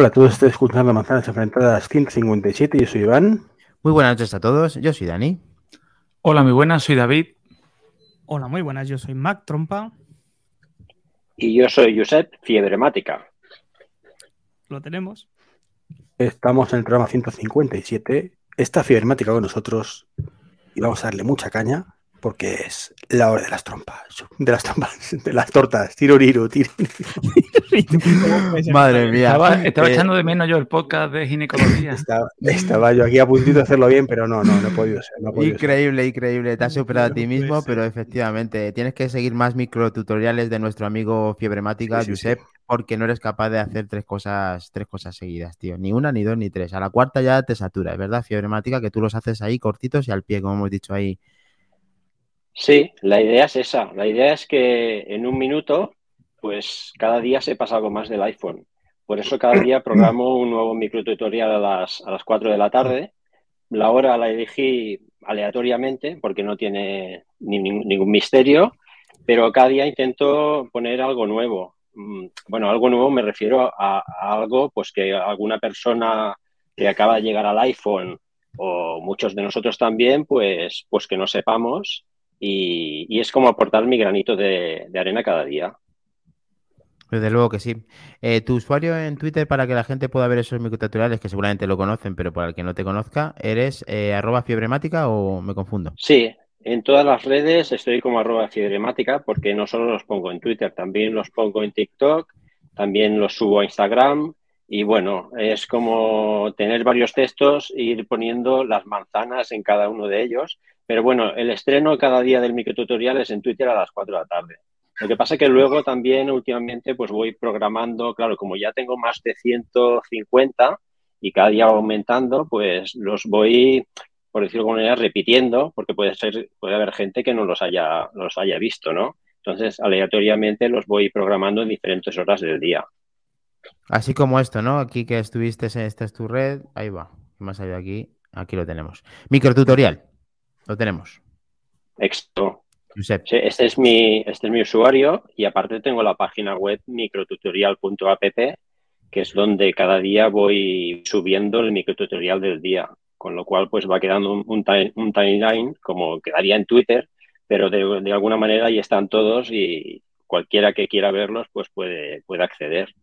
Hola, todos estáis escuchando Manzanas Enfrentadas 157. Yo soy Iván. Muy buenas noches a todos. Yo soy Dani. Hola, muy buenas. Soy David. Hola, muy buenas. Yo soy Mac Trompa. Y yo soy Josep Fiebremática. Lo tenemos. Estamos en el programa 157. Está Fiebremática con nosotros y vamos a darle mucha caña porque es la hora de las trompas, de las trompas, de las tortas, tiruriru, tiruriru. Madre mía. Estaba, estaba Eh, echando de menos yo el podcast de ginecología. Estaba, estaba yo aquí a puntito de hacerlo bien, pero no, no, no he podido ser. No he podido ser. Increíble, increíble. Te has superado a ti mismo, pero efectivamente tienes que seguir más microtutoriales de nuestro amigo Fiebremática, Sí, sí, sí. Josep, porque no eres capaz de hacer tres cosas, tres cosas seguidas, tío. Ni una, ni dos, ni tres. A la cuarta ya te saturas, ¿verdad, Fiebremática? Que tú los haces ahí cortitos y al pie, como hemos dicho ahí. Sí, la idea es esa. La idea es que en un minuto, pues cada día se pasa algo más del iPhone. Por eso cada día programo un nuevo microtutorial a las, a las 4 de la tarde. La hora la elegí aleatoriamente porque no tiene ni- ni- ningún misterio, pero cada día intento poner algo nuevo. Mm, Bueno, algo nuevo me refiero a, a algo pues que alguna persona que acaba de llegar al iPhone o muchos de nosotros también, pues, pues que no sepamos y, y es como aportar mi granito de, de arena cada día. Desde luego que sí. Eh, tu usuario en Twitter para que la gente pueda ver esos microtutoriales, que seguramente lo conocen, pero para el que no te conozca, ¿eres eh, arroba fiebremática o me confundo? Sí, en todas las redes estoy como arroba fiebremática porque no solo los pongo en Twitter, también los pongo en TikTok, también los subo a Instagram y bueno, es como tener varios textos e ir poniendo las manzanas en cada uno de ellos. Pero bueno, el estreno cada día del microtutorial es en Twitter a las 4 de la tarde. Lo que pasa que luego también últimamente pues voy programando, claro, como ya tengo más de 150 y cada día aumentando, pues los voy, por decirlo de alguna manera, repitiendo, porque puede ser, puede haber gente que no los haya, los haya visto, ¿no? Entonces, aleatoriamente los voy programando en diferentes horas del día. Así como esto, ¿no? Aquí que estuviste, esta es tu red. Ahí va. ¿Qué más hay aquí? Aquí lo tenemos. Microtutorial. Lo tenemos. Exacto. Josep. Sí, Este es mi, este es mi usuario y aparte tengo la página web microtutorial.app, que es donde cada día voy subiendo el microtutorial del día, con lo cual pues va quedando un, un, time- un timeline como quedaría en Twitter, pero de, de alguna manera ahí están todos y cualquiera que quiera verlos pues puede, puede acceder.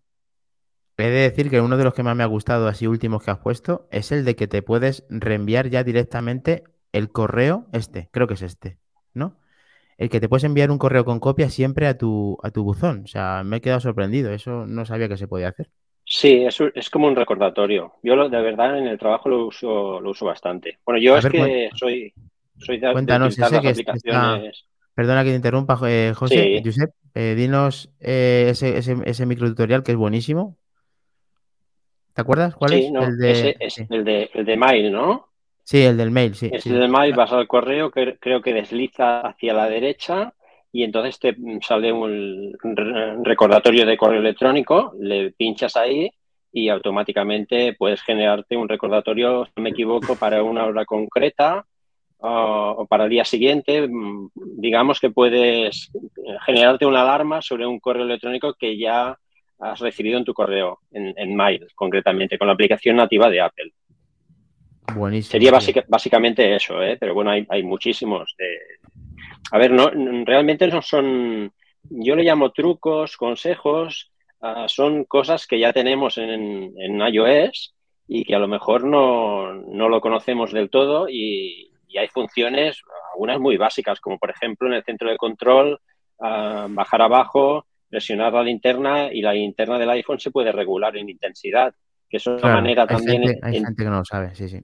He de decir que uno de los que más me ha gustado, así últimos que has puesto, es el de que te puedes reenviar ya directamente el correo, este, creo que es este, ¿no? El que te puedes enviar un correo con copia siempre a tu, a tu buzón. O sea, me he quedado sorprendido. Eso no sabía que se podía hacer. Sí, es, es como un recordatorio. Yo lo- de verdad en el trabajo lo uso, lo uso bastante. Bueno, yo A es ver, que soy, soy de, de Cuéntanos, las que está-. Perdona que te interrumpa, eh, José. Sí. Josep, eh, dinos eh, ese, ese, ese microtutorial que es buenísimo. ¿Te acuerdas cuál Sí, es? no, el de... ese es sí. el de, el de Mail, ¿no? Sí, el del mail, sí. Este sí. de Mail vas al correo, que creo que desliza hacia la derecha y entonces te sale un re- recordatorio de correo electrónico, le pinchas ahí y automáticamente puedes generarte un recordatorio, si no me equivoco, para una hora concreta o, o para el día siguiente. Mm, Digamos que puedes generarte una alarma sobre un correo electrónico que ya has recibido en tu correo, en, en Mail, concretamente, con la aplicación nativa de Apple. Buenísimo. Sería básica- básicamente eso, ¿eh? pero bueno, hay, hay muchísimos. de- A ver, no, realmente no son, yo le llamo trucos, consejos, ah, son cosas que ya tenemos en, en iOS y que a lo mejor no, no lo conocemos del todo y, y hay funciones, algunas muy básicas, como por ejemplo en el centro de control, ah, bajar abajo, presionar la linterna y la linterna del iPhone se puede regular en intensidad, que es una Claro, manera hay también gente, hay en- gente que no lo sabe, sí, sí.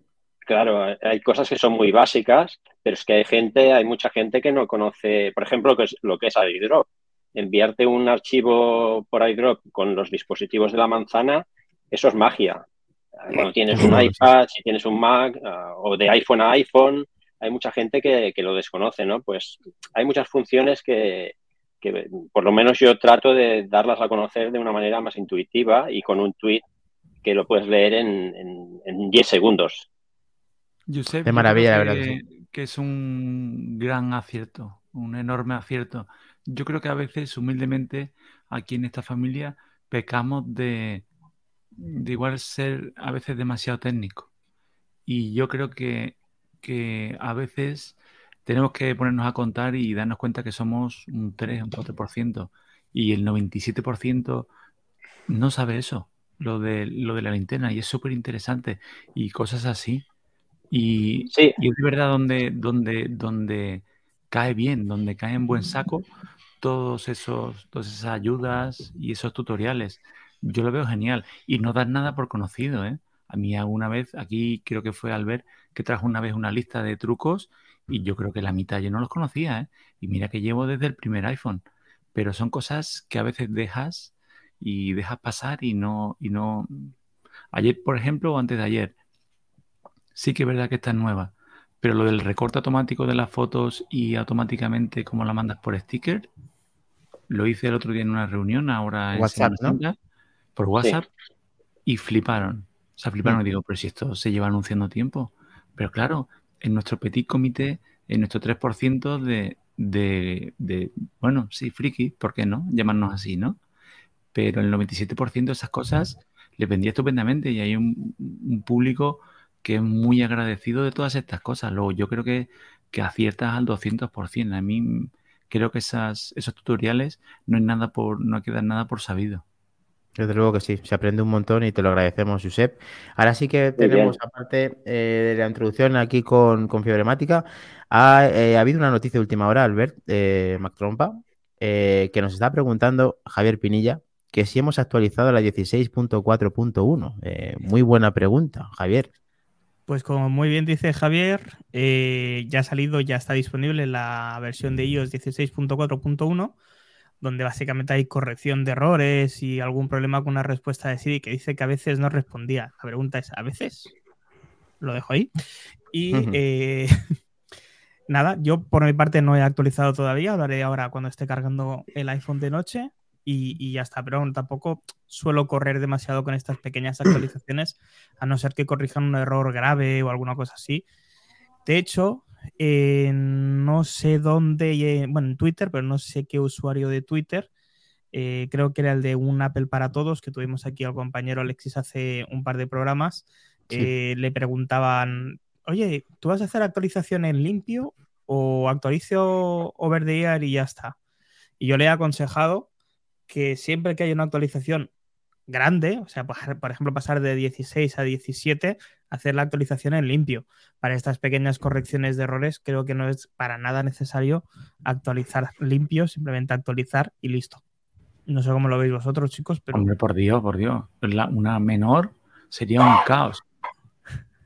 Claro, hay cosas que son muy básicas, pero es que hay gente, hay mucha gente que no conoce, por ejemplo, lo que es, lo que es iDrop. Enviarte un archivo por iDrop con los dispositivos de la manzana, eso es magia. Cuando tienes un iPad, si tienes un Mac, ah, o de iPhone a iPhone, hay mucha gente que, que lo desconoce, ¿no? Pues hay muchas funciones que, que por lo menos yo trato de darlas a conocer de una manera más intuitiva y con un tweet que lo puedes leer en, en, en 10 segundos. Josep, yo maravilla, la verdad que que es un gran acierto, un enorme acierto. Yo creo que a veces, humildemente, aquí en esta familia pecamos de, de igual ser a veces demasiado técnico. Y yo creo que, que a veces tenemos que ponernos a contar y darnos cuenta que somos un 3, un 4%. Y el 97% no sabe eso, lo de, lo de la linterna. Y es súper interesante. Y cosas así. Y, Sí. y es de verdad donde, donde, donde cae bien, donde cae en buen saco todos esos, todas esas ayudas y esos tutoriales. Yo lo veo genial. Y no dar nada por conocido, ¿eh? A mí alguna vez, aquí creo que fue Albert, que trajo una vez una lista de trucos y yo creo que la mitad yo no los conocía, ¿eh? Y mira que llevo desde el primer iPhone. Pero son cosas que a veces dejas y dejas pasar y no, y no. Ayer, por ejemplo, o antes de ayer, sí que es verdad que está nueva. Pero lo del recorte automático de las fotos y automáticamente cómo la mandas por sticker, lo hice el otro día en una reunión, ahora en WhatsApp, ¿no? Por WhatsApp, y fliparon. O sea, fliparon y digo, pero si esto se lleva anunciando tiempo. Pero claro, en nuestro petit comité, en nuestro 3% de, de, de, bueno, sí, friki, ¿por qué no? Llamarnos así, ¿no? Pero el 97% de esas cosas les vendía estupendamente y hay un, un público que es muy agradecido de todas estas cosas. Luego, yo creo que, que aciertas al 200%. A mí mm, creo que esas, esos tutoriales no hay nada por, no hay que dar nada por sabido. Desde luego que sí, se aprende un montón y te lo agradecemos, Josep. Ahora sí que tenemos, aparte eh, de la introducción aquí con, con Fiebremática, ha, eh, ha habido una noticia de última hora, Albert, eh, Mac Trompa, eh, que nos está preguntando Javier Pinilla que si hemos actualizado la 16.4.1. Eh, muy buena pregunta, Javier. Pues como muy bien dice Javier, eh, ya ha salido, ya está disponible la versión de iOS 16.4.1, donde básicamente hay corrección de errores y algún problema con una respuesta de Siri que dice que a veces no respondía. La pregunta es, ¿a veces? Lo dejo ahí. Y eh, nada, yo por mi parte no he actualizado todavía, hablaré ahora cuando esté cargando el iPhone de noche y, y ya está, pero tampoco suelo correr demasiado con estas pequeñas actualizaciones, a no ser que corrijan un error grave o alguna cosa así. De hecho, eh, no sé dónde, eh, bueno, en Twitter, pero no sé qué usuario de Twitter, eh, creo que era el de un Apple para todos, que tuvimos aquí al compañero Alexis hace un par de programas, Sí. le preguntaban, oye, ¿tú vas a hacer actualización en limpio o actualizo over the air y ya está? Y yo le he aconsejado que siempre que haya una actualización grande, o sea, por por ejemplo, pasar de 16 a 17, hacer la actualización en limpio. Para estas pequeñas correcciones de errores, creo que no es para nada necesario actualizar limpio, simplemente actualizar y listo. No sé cómo lo veis vosotros, chicos, pero Hombre, por Dios, por Dios. La- una menor sería un caos.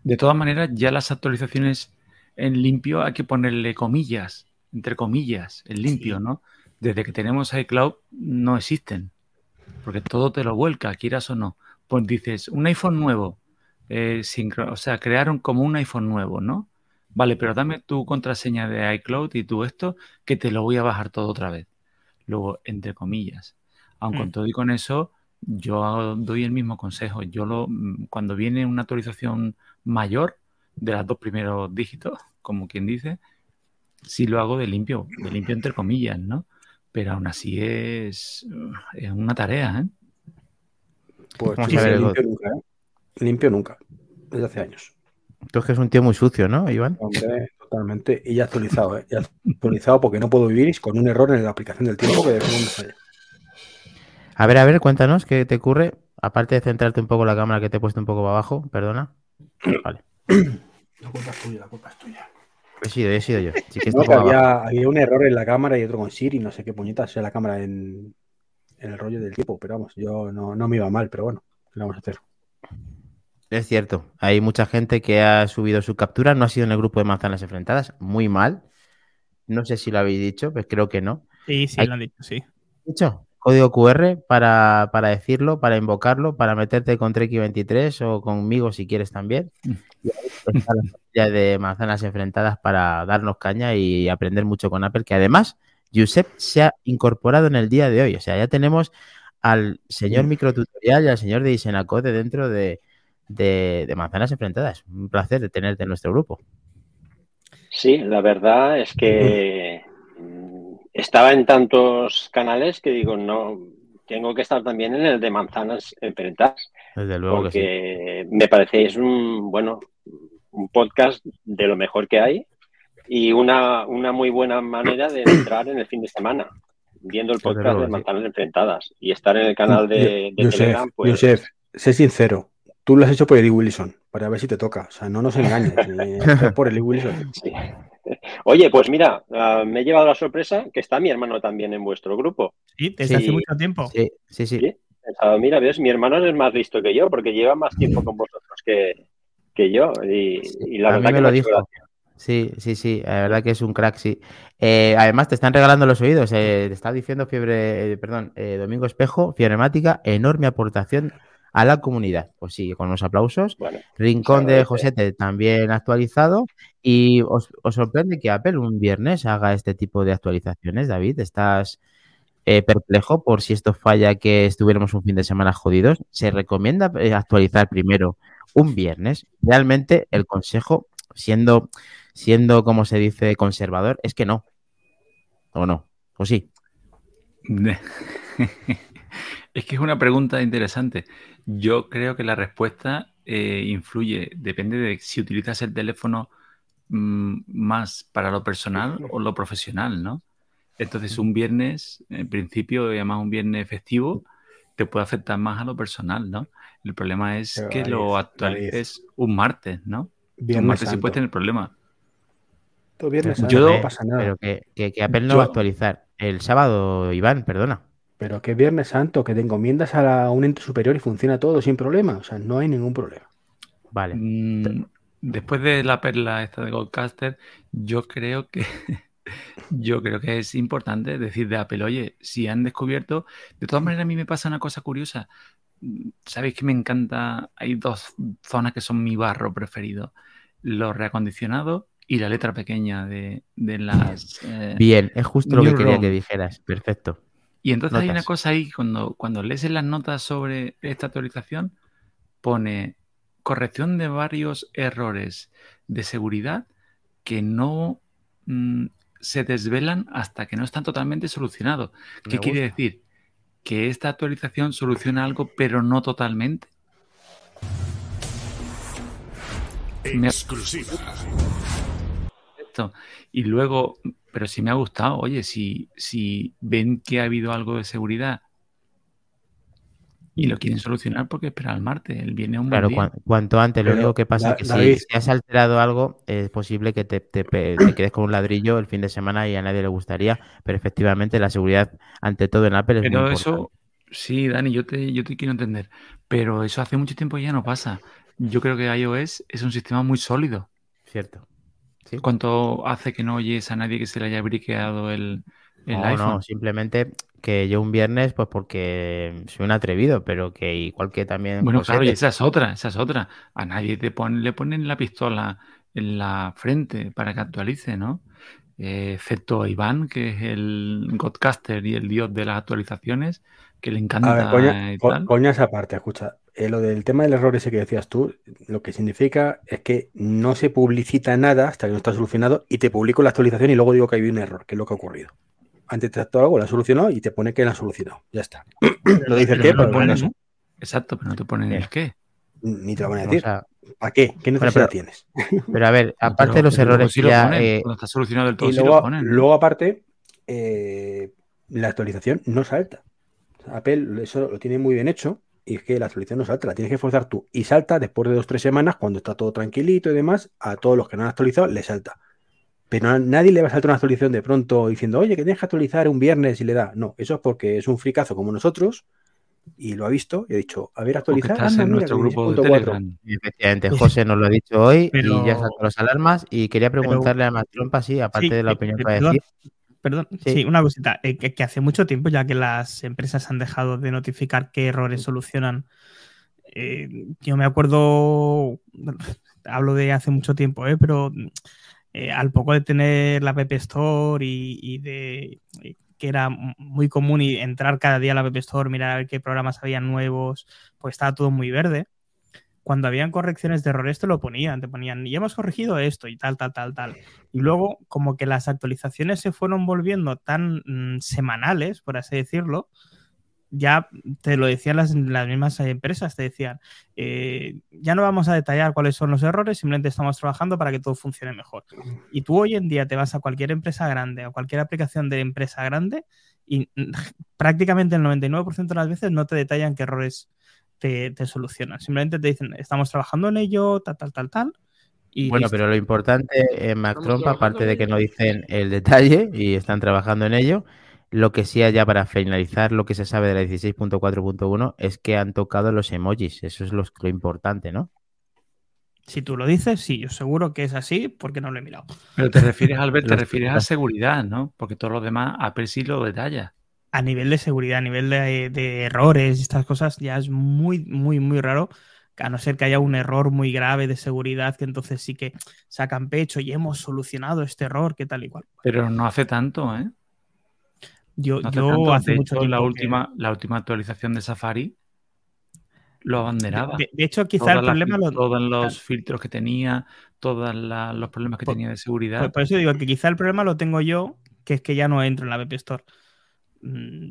De todas maneras, ya las actualizaciones en limpio hay que ponerle comillas, entre comillas, en limpio, Sí. ¿no? Desde que tenemos iCloud no existen, porque todo te lo vuelca, quieras o no. Pues dices, un iPhone nuevo, eh, sincro- o sea, crearon como un iPhone nuevo, ¿no? Vale, pero dame tu contraseña de iCloud y tú esto, que te lo voy a bajar todo otra vez. Luego, entre comillas. Aun con Mm. todo y con eso, yo doy el mismo consejo. Yo lo, mm, cuando viene una actualización mayor de los dos primeros dígitos, como quien dice, sí lo hago de limpio, de limpio entre comillas, ¿no? Pero aún así es, es una tarea, ¿eh? Pues Vamos sí, a sí, ver, limpio nunca, ¿eh? Limpio nunca. Desde hace años. Tú es que es un tío muy sucio, ¿no, Iván? Hombre, totalmente. Y ya actualizado, ¿eh? Ya actualizado porque no puedo vivir con un error en la aplicación del tiempo que de segundo falla. A ver, a ver, cuéntanos qué te ocurre. Aparte de centrarte un poco la cámara que te he puesto un poco para abajo, perdona. Vale. La culpa es tuya, la culpa es tuya. He sido, he sido yo. Sí que No, que había, había un error en la cámara y otro con Siri, no sé qué puñetas sea la cámara en, en el rollo del tiempo, pero vamos, yo no, no me iba mal, pero bueno, ¿qué vamos a hacer? Es cierto, hay mucha gente que ha subido su captura, no ha sido en el grupo de manzanas enfrentadas, muy mal. No sé si lo habéis dicho, pues creo que no. sí, sí, Hay- lo han dicho, sí. Dicho, código QR para, para decirlo, para invocarlo, para meterte con Treki23 o conmigo si quieres también. De manzanas enfrentadas para darnos caña y aprender mucho con Apple, que además Josep se ha incorporado en el día de hoy. O sea, ya tenemos al señor microtutorial y al señor de Isenacode dentro de, de, de manzanas enfrentadas. Un placer de tenerte en nuestro grupo. Sí, la verdad es que estaba en tantos canales que digo, no, tengo que estar también en el de manzanas enfrentadas. Desde luego que sí. me parecéis un, bueno, un podcast de lo mejor que hay y una, una muy buena manera de entrar en el fin de semana, viendo el podcast de sí. manzanas enfrentadas y estar en el canal de, de Josef, Telegram, pues Josef, sé sincero. Tú lo has hecho por Eddie Wilson, para ver si te toca. O sea, no nos engañes. eh, es por Eddie Wilson. sí. Oye, pues mira, ah, me he llevado la sorpresa que está mi hermano también en vuestro grupo. Sí, desde Sí. hace mucho tiempo. Sí, sí, sí. Sí. He pensado, mira, ves, mi hermano es más listo que yo porque lleva más tiempo con vosotros que, que yo. Y, y la a mí verdad me que lo dijo. gracia. Sí, sí, sí, la verdad que es un crack, sí. Eh, además, te están regalando los oídos. eh, te está diciendo Fiebre, eh, perdón, Domingo Espejo, Fieremática, enorme aportación a la comunidad. Pues sí, con los aplausos. Bueno, Rincón de. Josete también actualizado. Y os, os sorprende que Apple un viernes haga este tipo de actualizaciones, David. ¿Estás eh, perplejo por si esto falla que estuviéramos un fin de semana jodidos? Se recomienda actualizar primero un viernes. Realmente el consejo, siendo, siendo como se dice, conservador, es que no. ¿O no? ¿O sí? Es que es una pregunta interesante. Yo creo que la respuesta eh, influye, depende de si utilizas el teléfono mm, más para lo personal o lo profesional, ¿no? Entonces, un viernes, en principio, y además un viernes festivo, te puede afectar más a lo personal, ¿no? El problema es Pero que lo es- ahí actualices un martes, ¿no? un Viernes martes sí Santo. puedes tener problemas. Todo Viernes Pero, Santo, yo- no pasa nada. pero Pero, que, que- que Apple no Yo- va a actualizar. El sábado, Iván, perdona. que Viernes Santo, que te encomiendas a, la- a un ente superior y funciona todo sin problema. O sea, no hay ningún problema. Vale. Mm, Después de la perla esta de Goldcaster, yo creo que yo creo que es importante decir de Apple, oye, si han descubierto, de todas maneras a mí me pasa una cosa curiosa. Sabéis que me encanta, hay dos zonas que son mi barro preferido, los reacondicionados y la letra pequeña de, de las eh, Bien, es justo lo que quería que dijeras. Perfecto. Y entonces hay una cosa ahí, cuando, cuando lees en las notas sobre esta actualización, pone corrección de varios errores de seguridad que no mm, se desvelan hasta que no están totalmente solucionados. ¿Qué quiere decir? Que esta actualización soluciona algo, pero no totalmente. Me- Exclusiva. esto. Y luego, pero si me ha gustado, oye, si, si ven que ha habido algo de seguridad y lo quieren solucionar, porque esperar al martes, el viernes es un buen Claro, día. cuanto antes. Lo Pero, único que pasa es que si, David- si has alterado algo, es posible que te, te quedes con un ladrillo el fin de semana y a nadie le gustaría. Pero efectivamente, la seguridad, ante todo en Apple, es muy Pero importante. eso, sí, Dani, yo te, yo te quiero entender, pero eso hace mucho tiempo ya no pasa. Yo creo que iOS es un sistema muy sólido. Cierto. Sí. ¿Cuánto hace que no oyes a nadie que se le haya briqueado el, el No, iPhone? no, simplemente que yo un viernes, pues porque soy un atrevido, pero que igual que también. Bueno, José, claro, y esa es otra, esa es otra. A nadie te pone, le ponen la pistola en la frente para que actualice, ¿no? Eh, excepto a Iván, que es el Godcaster y el dios de las actualizaciones, que le A ver, encanta coña, y co- tal. coñas aparte, escucha. eh, lo del tema del error ese que decías tú, lo que significa es que no se publicita nada hasta que no está solucionado y te publico la actualización y luego digo que hay un error, que es lo que ha ocurrido. Antes te ha algo, la ha solucionado y te pone que la ha solucionado. Ya está. No Pero qué, pero ponen- eso Exacto, pero no te ponen el qué. ni te lo van a o decir. sea, ¿Para qué? ¿Qué necesidad pero- tienes? pero a ver, aparte pero- de los errores sí que lo ya. ponen, eh, Cuando está solucionado del todo, Y sí lo luego, luego aparte, eh, la actualización no salta. Apple eso lo tiene muy bien hecho y es que la actualización no salta, la tienes que forzar tú. Y salta después de dos o tres semanas, cuando está todo tranquilito y demás, a todos los que no han actualizado les salta. Pero a nadie le va a saltar una actualización de pronto diciendo, oye, que tienes que actualizar un viernes y le da. No, eso es porque es un fricazo como nosotros y lo ha visto y ha dicho, a ver, actualizar. estás anda, en mira, nuestro grupo de 16.4. Telegram. Efectivamente, José nos lo ha dicho hoy Pero- y ya saltó las alarmas. Y quería preguntarle a Mastrompa, sí, aparte Sí, de la eh, opinión que va a perdón, decir. Perdón, Sí. sí, una cosita, eh, que, que hace mucho tiempo ya que las empresas han dejado de notificar qué errores solucionan. Eh, yo me acuerdo, hablo de hace mucho tiempo, eh, pero eh, al poco de tener la App Store y, de y que era muy común y entrar cada día a la App Store, mirar a ver qué programas había nuevos, pues estaba todo muy verde. Cuando habían correcciones de errores te lo ponían, te ponían, y hemos corregido esto y tal, tal, tal, tal. Y luego, como que las actualizaciones se fueron volviendo tan mm, semanales, por así decirlo, ya te lo decían las, las mismas empresas, te decían, eh, ya no vamos a detallar cuáles son los errores, simplemente estamos trabajando para que todo funcione mejor. Y tú hoy en día te vas a cualquier empresa grande o cualquier aplicación de empresa grande y prácticamente el 99% de las veces no te detallan qué errores te, te solucionan. Simplemente te dicen, estamos trabajando en ello, tal, tal, tal, tal. Y Bueno, listo. pero lo importante en Mac aparte de que no dicen el detalle y están trabajando en ello, lo que sí ya para finalizar lo que se sabe de la 16.4.1 es que han tocado los emojis. Eso es lo, lo importante, ¿no? Si tú lo dices, sí, yo seguro que es así porque no lo he mirado. Pero te refieres, Albert, te Los- refieres a seguridad, ¿no? Porque todo lo demás Apple sí lo detalla. A nivel de seguridad, a nivel de, de errores y estas cosas, ya es muy, muy, muy raro. A no ser que haya un error muy grave de seguridad, que entonces sí que sacan pecho y hemos solucionado este error, que tal y cual. Pero no hace tanto, ¿eh? Yo, No hace yo tanto. hace de mucho hecho, la que- última, la última actualización de Safari lo abanderaba. De, de hecho, quizá Todas el las problema fil- lo. todos los filtros que tenía, todos los problemas que Por- tenía de seguridad. Por, por eso digo que quizá el problema lo tengo yo, que es que ya no entro en la App Store. Mm,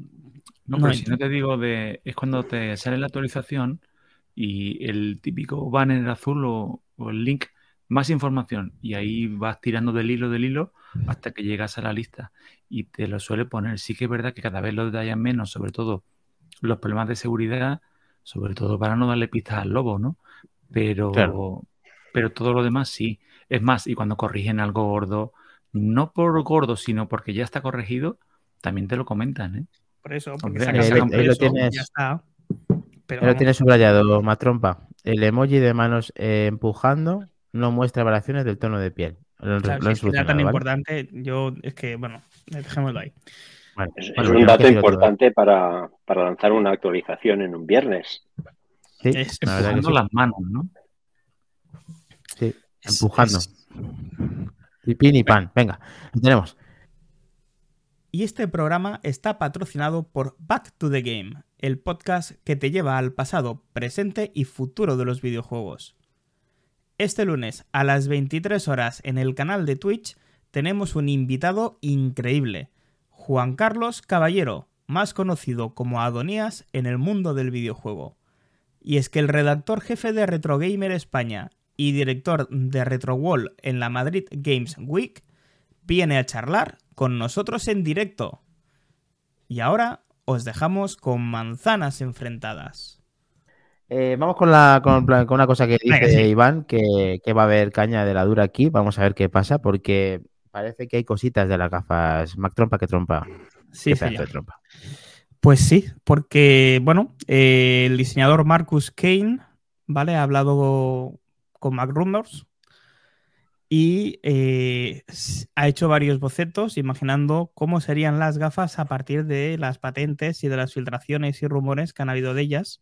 No, no pero si no te digo de. Es cuando te sale la actualización y el típico banner azul o, o el link, más información. Y ahí vas tirando del hilo del hilo hasta que llegas a la lista. Y te lo suele poner. Sí que es verdad que cada vez lo detallan menos, sobre todo los problemas de seguridad, sobre todo para no darle pistas al lobo, ¿no? Pero, Claro. pero todo lo demás sí. Es más, y cuando corrigen algo gordo, no por gordo, sino porque ya está corregido, también te lo comentan, ¿eh? Por eso, porque Hombre, sacas ahí lo- tienes. ya está. Pero lo tienes subrayado, Matrompa. El emoji de manos eh, empujando no muestra variaciones del tono de piel. Lo, claro, si es que era tan importante, yo es que, bueno, dejémoslo ahí. Es, un dato importante para, para lanzar una actualización en un viernes. Sí, Es- la verdad que Empujando sí. las manos, ¿no? Sí, Es- empujando. es- Y pin y pan. Venga, lo tenemos. Y este programa está patrocinado por Back to the Game, el podcast que te lleva al pasado, presente y futuro de los videojuegos. Este lunes a las 23 horas en el canal de Twitch tenemos un invitado increíble, Juan Carlos Caballero, más conocido como Adonías en el mundo del videojuego. Y es que el redactor jefe de Retro Gamer España y director de RetroWall en la Madrid Games Week viene a charlar con nosotros en directo. Y ahora os dejamos con manzanas enfrentadas. Eh, vamos con, la, con, con una cosa que dice sí. Iván, que, que va a haber caña de la dura aquí. Vamos a ver qué pasa, porque parece que hay cositas de las gafas. Mac Trompa que trompa. Sí, señor. de trompa. Pues sí, porque, bueno, eh, el diseñador Marcus Kane, ¿vale? Ha hablado con Mac Rumors y eh, ha hecho varios bocetos imaginando cómo serían las gafas a partir de las patentes y de las filtraciones y rumores que han habido de ellas.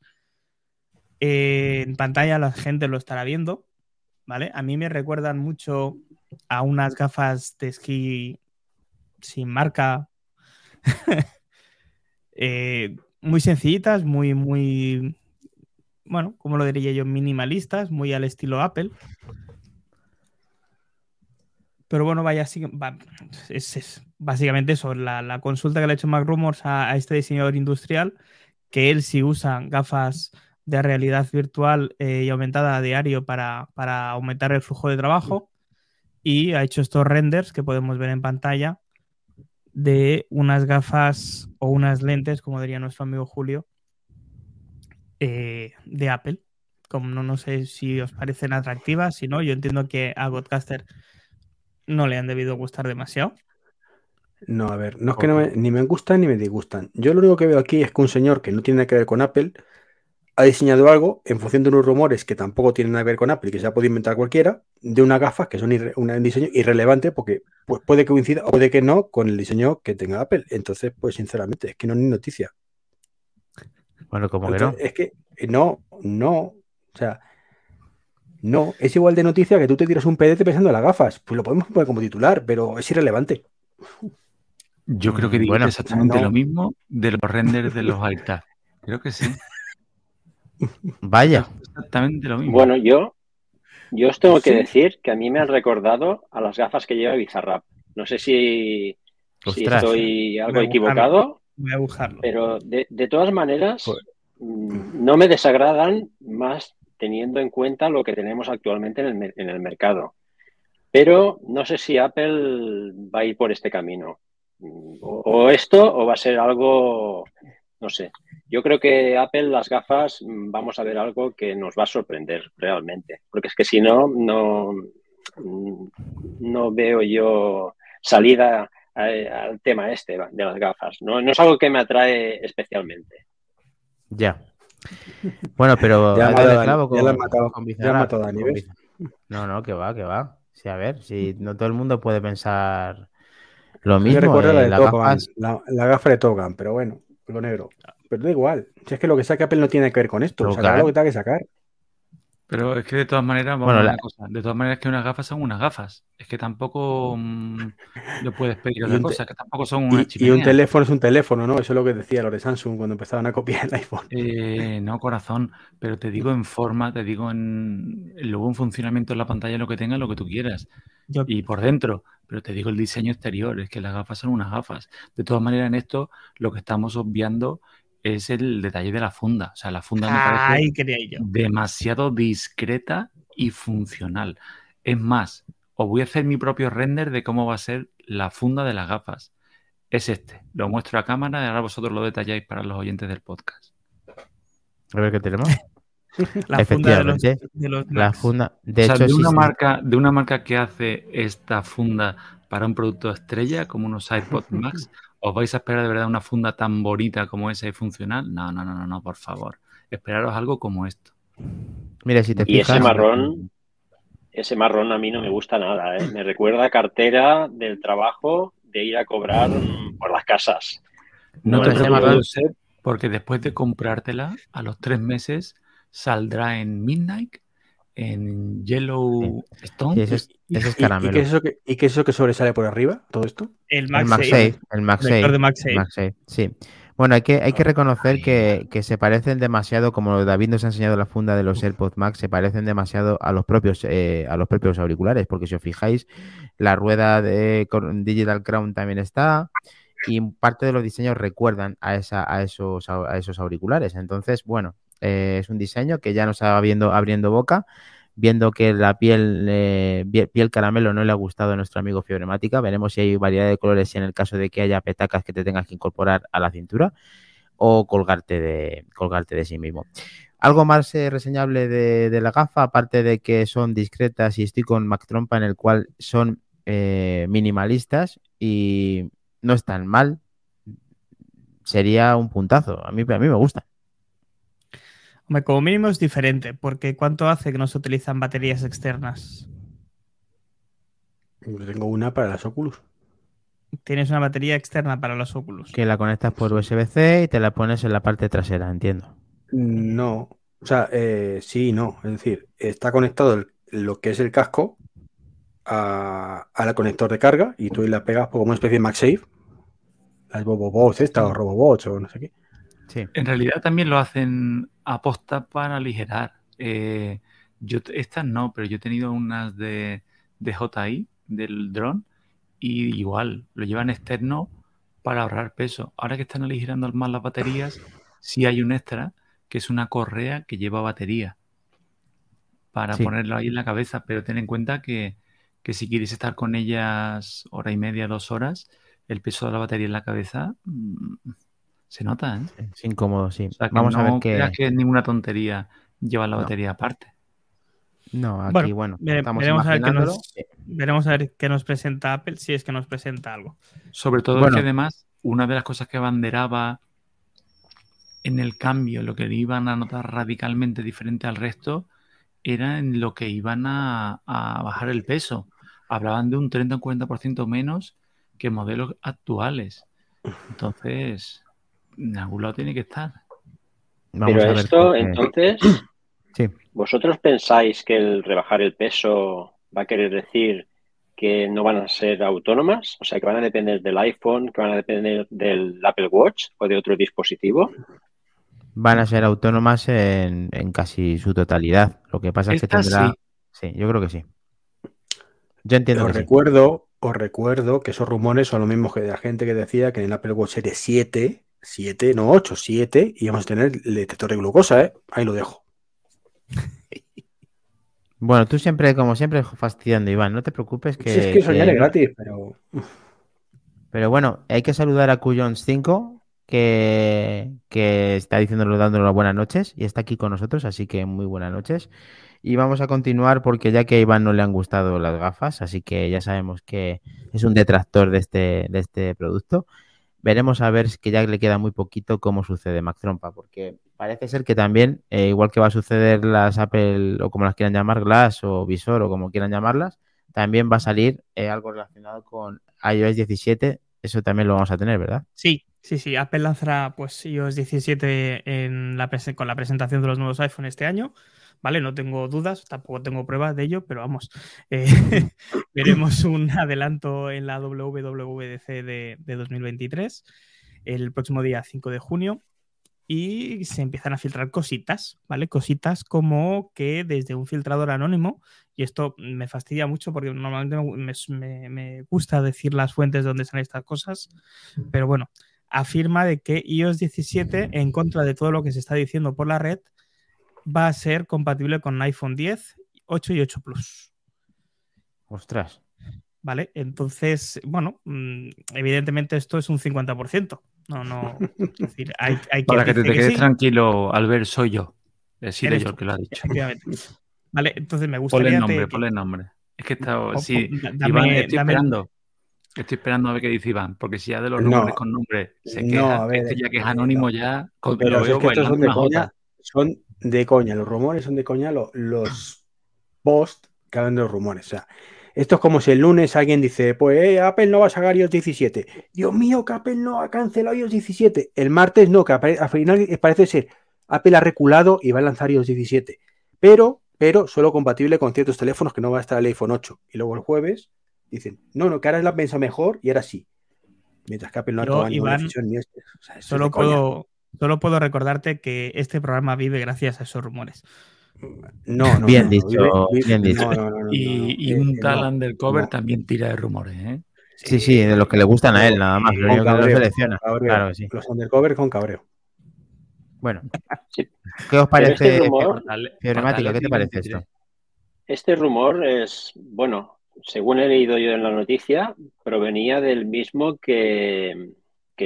En pantalla la gente lo estará viendo, ¿vale? A mí me recuerdan mucho a unas gafas de esquí sin marca, eh, muy sencillitas, muy, muy, bueno, como lo diría yo, minimalistas, muy al estilo Apple. Pero bueno, vaya, es, es básicamente eso, la, la consulta que le ha hecho Mac Rumors a, a este diseñador industrial, que él sí usa gafas de realidad virtual eh, y aumentada a diario para, para aumentar el flujo de trabajo y ha hecho estos renders que podemos ver en pantalla de unas gafas o unas lentes, como diría nuestro amigo Julio, eh, de Apple. Como no, no sé si os parecen atractivas, si no, yo entiendo que a Godcaster no le han debido gustar demasiado. No, a ver, no es que no me- ni me gustan ni me disgustan. Yo lo único que veo aquí es que un señor que no tiene nada que ver con Apple ha diseñado algo en función de unos rumores que tampoco tienen nada que ver con Apple y que se ha podido inventar cualquiera, de unas gafas que son un diseño irrelevante porque pues, puede que coincida o puede que no con el diseño que tenga Apple. Entonces, pues sinceramente, es que no es ni noticia. Bueno, como que no. Es que eh, no, no, o sea, no, es igual de noticia que tú te tiras un pedete pensando en las gafas. Pues lo podemos poner como titular, pero es irrelevante. Yo creo que Mm, digo bueno, exactamente no. lo mismo de los renders de los AirTag. Creo que sí. Vaya. Exactamente lo mismo. Bueno, yo, yo os tengo que Sí. decir que a mí me han recordado a las gafas que lleva Bizarrap. No sé si, estoy algo equivocado, Voy a buscarlo. Pero de, de todas maneras, Pues- mm, no me desagradan más teniendo en cuenta lo que tenemos actualmente en el, en el mercado. Pero no sé si Apple va a ir por este camino. Mm, O, o esto o va a ser algo, no sé. Yo creo que Apple, las gafas, mm, vamos a ver algo que nos va a sorprender realmente. Porque es que si no, no, mm, no veo yo salida a- al tema este de las gafas. No, no es algo que me atrae especialmente. Ya. Bueno, pero Ya ya con, la han matado- con ya han Bizarrap, matado a con Nieves. No, no, que va, que va. Sí, a ver, si no todo el mundo puede pensar lo mismo. recuerda la eh, de las Top Gun, gafas- la, la gafa de Top Gun, pero bueno, lo negro. Pero da igual. Si es que lo que saque Apple no tiene que ver con esto. Sacar Gun. lo que tenga que sacar. Pero es que de todas maneras, vamos Bueno, a la- una cosa. De todas maneras, que unas gafas son unas gafas. Es que tampoco mm, le puedes pedir Y otra un te- cosa, que tampoco son Y, una y un chimenea. teléfono es un teléfono, ¿no? Eso es lo que decía los de Samsung cuando empezaban a copiar el iPhone. Eh, no, corazón, pero te digo en forma, te digo en luego en funcionamiento en la pantalla, lo que tenga, lo que tú quieras. Yo- Y por dentro, pero te digo el diseño exterior, es que las gafas son unas gafas. De todas maneras, en esto lo que estamos obviando es el detalle de la funda. O sea, la funda me parece yo. demasiado discreta y funcional. Es más, os voy a hacer mi propio render de cómo va a ser la funda de las gafas. Es este. Lo muestro a cámara y ahora vosotros lo detalláis para los oyentes del podcast. A ver qué tenemos. La funda de los, de los La Macs. funda, de o sea, hecho, de una sí. marca, de una marca que hace esta funda para un producto estrella, como unos iPod Max, ¿os vais a esperar de verdad una funda tan bonita como esa y funcional? No, no, no, no, no, por favor. Esperaros algo como esto. Mira, si te Y ese fijas, marrón, ese marrón a mí no me gusta nada. ¿eh? Me recuerda a cartera del trabajo de ir a cobrar por las casas. No No, te preocupes, porque después de comprártela, a los tres meses saldrá en Midnight, en Yellowstone. sí, ese es, ¿Y, ese es y- y caramelo. qué es eso que, y qué es eso que sobresale por arriba? ¿Todo esto? El El MagSafe. El MagSafe. De MagSafe. Sí. Bueno, hay que, hay que reconocer que, que se parecen demasiado, como David nos ha enseñado la funda de los AirPods Max, se parecen demasiado a los propios, eh, a los propios auriculares, porque si os fijáis, la rueda de Digital Crown también está y parte de los diseños recuerdan a, esa, a, esos, a esos auriculares. Entonces, bueno, eh, es un diseño que ya nos está viendo, abriendo boca, viendo que la piel, eh, piel caramelo no le ha gustado a nuestro amigo Fibremática. Veremos si hay variedad de colores en el caso de que haya petacas que te tengas que incorporar a la cintura o colgarte de, colgarte de sí mismo. Algo más eh, reseñable de, de la gafa, aparte de que son discretas y estoy con Mac Trompa en el cual son eh, minimalistas y no están mal. Sería un puntazo. A mí, a mí me gusta. Como mínimo es diferente, porque ¿cuánto hace que no se utilizan baterías externas? Yo tengo una para las Oculus. Tienes una batería externa para los Oculus. Que la conectas por USB-C y te la pones en la parte trasera, entiendo. No. O sea, eh, sí y no. Es decir, está conectado el- lo que es el casco a, al conector de carga y tú la pegas como una especie de MagSafe. Las Bobobots esta o Robobots o no sé qué. Sí. En realidad también lo hacen aposta para aligerar. Eh, yo estas no, pero yo he tenido unas de, de JI, del dron, y igual, lo llevan externo para ahorrar peso. Ahora que están aligerando más las baterías, sí hay un extra, que es una correa que lleva batería para Sí. ponerlo ahí en la cabeza, pero ten en cuenta que, que si quieres estar con ellas hora y media, dos horas, el peso de la batería en la cabeza mm, se nota, ¿eh? Es incómodo, sí. O sea, que Vamos a ver qué. que es ninguna tontería llevar la No. batería aparte. No, aquí, Bueno, bueno, vere- estamos veremos a ver qué nos- Veremos a ver qué nos presenta Apple, si es que nos presenta algo. Sobre todo Bueno. que además, una de las cosas que abanderaba en el cambio, lo que iban a notar radicalmente diferente al resto, era en lo que iban a, a bajar el peso. Hablaban de un 30 o 40% menos que modelos actuales. Entonces, en algún lado tiene que estar. Vamos Pero a ver esto, qué- entonces, Sí. ¿vosotros pensáis que el rebajar el peso va a querer decir que no van a ser autónomas? O sea, que van a depender del iPhone, que van a depender del Apple Watch o de otro dispositivo. van a ser autónomas en, en casi su totalidad. Lo que pasa es que tendrá. sí. Sí, yo creo que sí. Yo entiendo Os sí. recuerdo, os recuerdo que esos rumores son los mismos que de la gente que decía que en el Apple Watch Series 7, 7, no 8, 7, íbamos a tener el detector de glucosa, ¿eh? Ahí lo dejo. Bueno, tú siempre, como siempre, fastidiando, Iván, no te preocupes que... Sí, es que soñar que- es gratis, pero... Pero bueno, hay que saludar a Cuyons 5, que, que está diciéndolo, dándole las buenas noches y está aquí con nosotros, así que muy buenas noches. Y vamos a continuar porque ya que a Iván no le han gustado las gafas, así que ya sabemos que es un detractor de este, de este producto. Veremos a ver que ya le queda muy poquito cómo sucede Mac Trompa, porque parece ser que también, eh, igual que va a suceder las Apple, o como las quieran llamar, Glass o Visor o como quieran llamarlas, también va a salir eh, algo relacionado con iOS 17. Eso también lo vamos a tener, ¿verdad? Sí, sí, sí. Apple lanzará pues iOS 17 en la con la presentación de los nuevos iPhone este año. Vale, no tengo dudas, tampoco tengo pruebas de ello, pero vamos, eh, veremos un adelanto en la WWDC de, de 2023 el próximo día 5 de junio y se empiezan a filtrar cositas, ¿vale? Cositas como que desde un filtrador anónimo, y esto me fastidia mucho porque normalmente me, me- me gusta decir las fuentes de donde salen estas cosas, pero bueno, afirma de que iOS 17, en contra de todo lo que se está diciendo por la red, va a ser compatible con iPhone 10, 8 y 8 Plus. Ostras. ¿Vale? Entonces, bueno, mm, evidentemente esto es un 50%. No, no. Es decir, hay, hay Para que te, te quedes sí, tranquilo, Albert, soy yo. He sido Eres yo el que lo ha dicho. efectivamente. Vale, entonces me Ponle gustaría. el te- nombre, que- ponle el nombre. Es que está. Sí, Iván, estoy dame- esperando. Estoy esperando a ver qué dice Iván, porque si ya de los No. nombres con nombre se No, queja, a ver, este ya que es no. anónimo ya, con- Pero lo si es veo que estos son de coña, son de coña, los rumores son de coña, lo- los posts que hablan de los rumores. O sea, esto es como si el lunes alguien dice, pues eh, Apple no va a sacar iOS 17. Dios mío, que Apple no ha cancelado iOS 17. El martes no, que al final parece ser, Apple ha reculado y va a lanzar iOS 17. Pero, pero solo compatible con ciertos teléfonos que no va a estar el iPhone 8. Y luego el jueves dicen, no, no, que ahora la piensa mejor y ahora sí. Mientras que Apple no ha tomado ninguna Iván, decisión ni este. O sea, Solo coña. Solo puedo recordarte que este programa vive gracias a esos rumores. No, no, Bien no, dicho, vive- bien dicho. no, no, no, no, Y, y no, un eh, tal no, undercover no. también tira de rumores, ¿eh? Sí, sí, de los que le gustan a él, nada más. Con que cabreo, selecciona. con cabreo. Claro que sí. Los undercover con cabreo. Bueno, Sí. ¿qué os este parece? rumor- Fatale- Fibromática, ¿qué te parece 23. esto? Este rumor es, bueno, según he leído yo en la noticia, provenía del mismo que,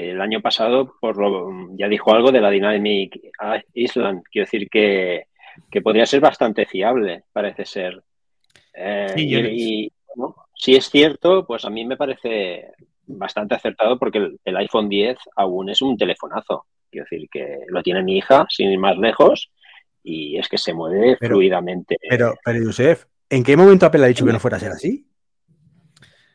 que el año pasado, por lo, ya dijo algo de la Dynamic Island. Quiero decir que, que podría ser bastante fiable, parece ser. Eh, Sí, y, y, bueno, si es cierto, pues a mí me parece bastante acertado porque el, el iPhone 10 aún es un telefonazo. Quiero decir que lo tiene mi hija, sin ir más lejos, y es que se mueve Pero- fluidamente. Pero, pero Josef, ¿en qué momento Apple ha dicho que no fuera a ser así?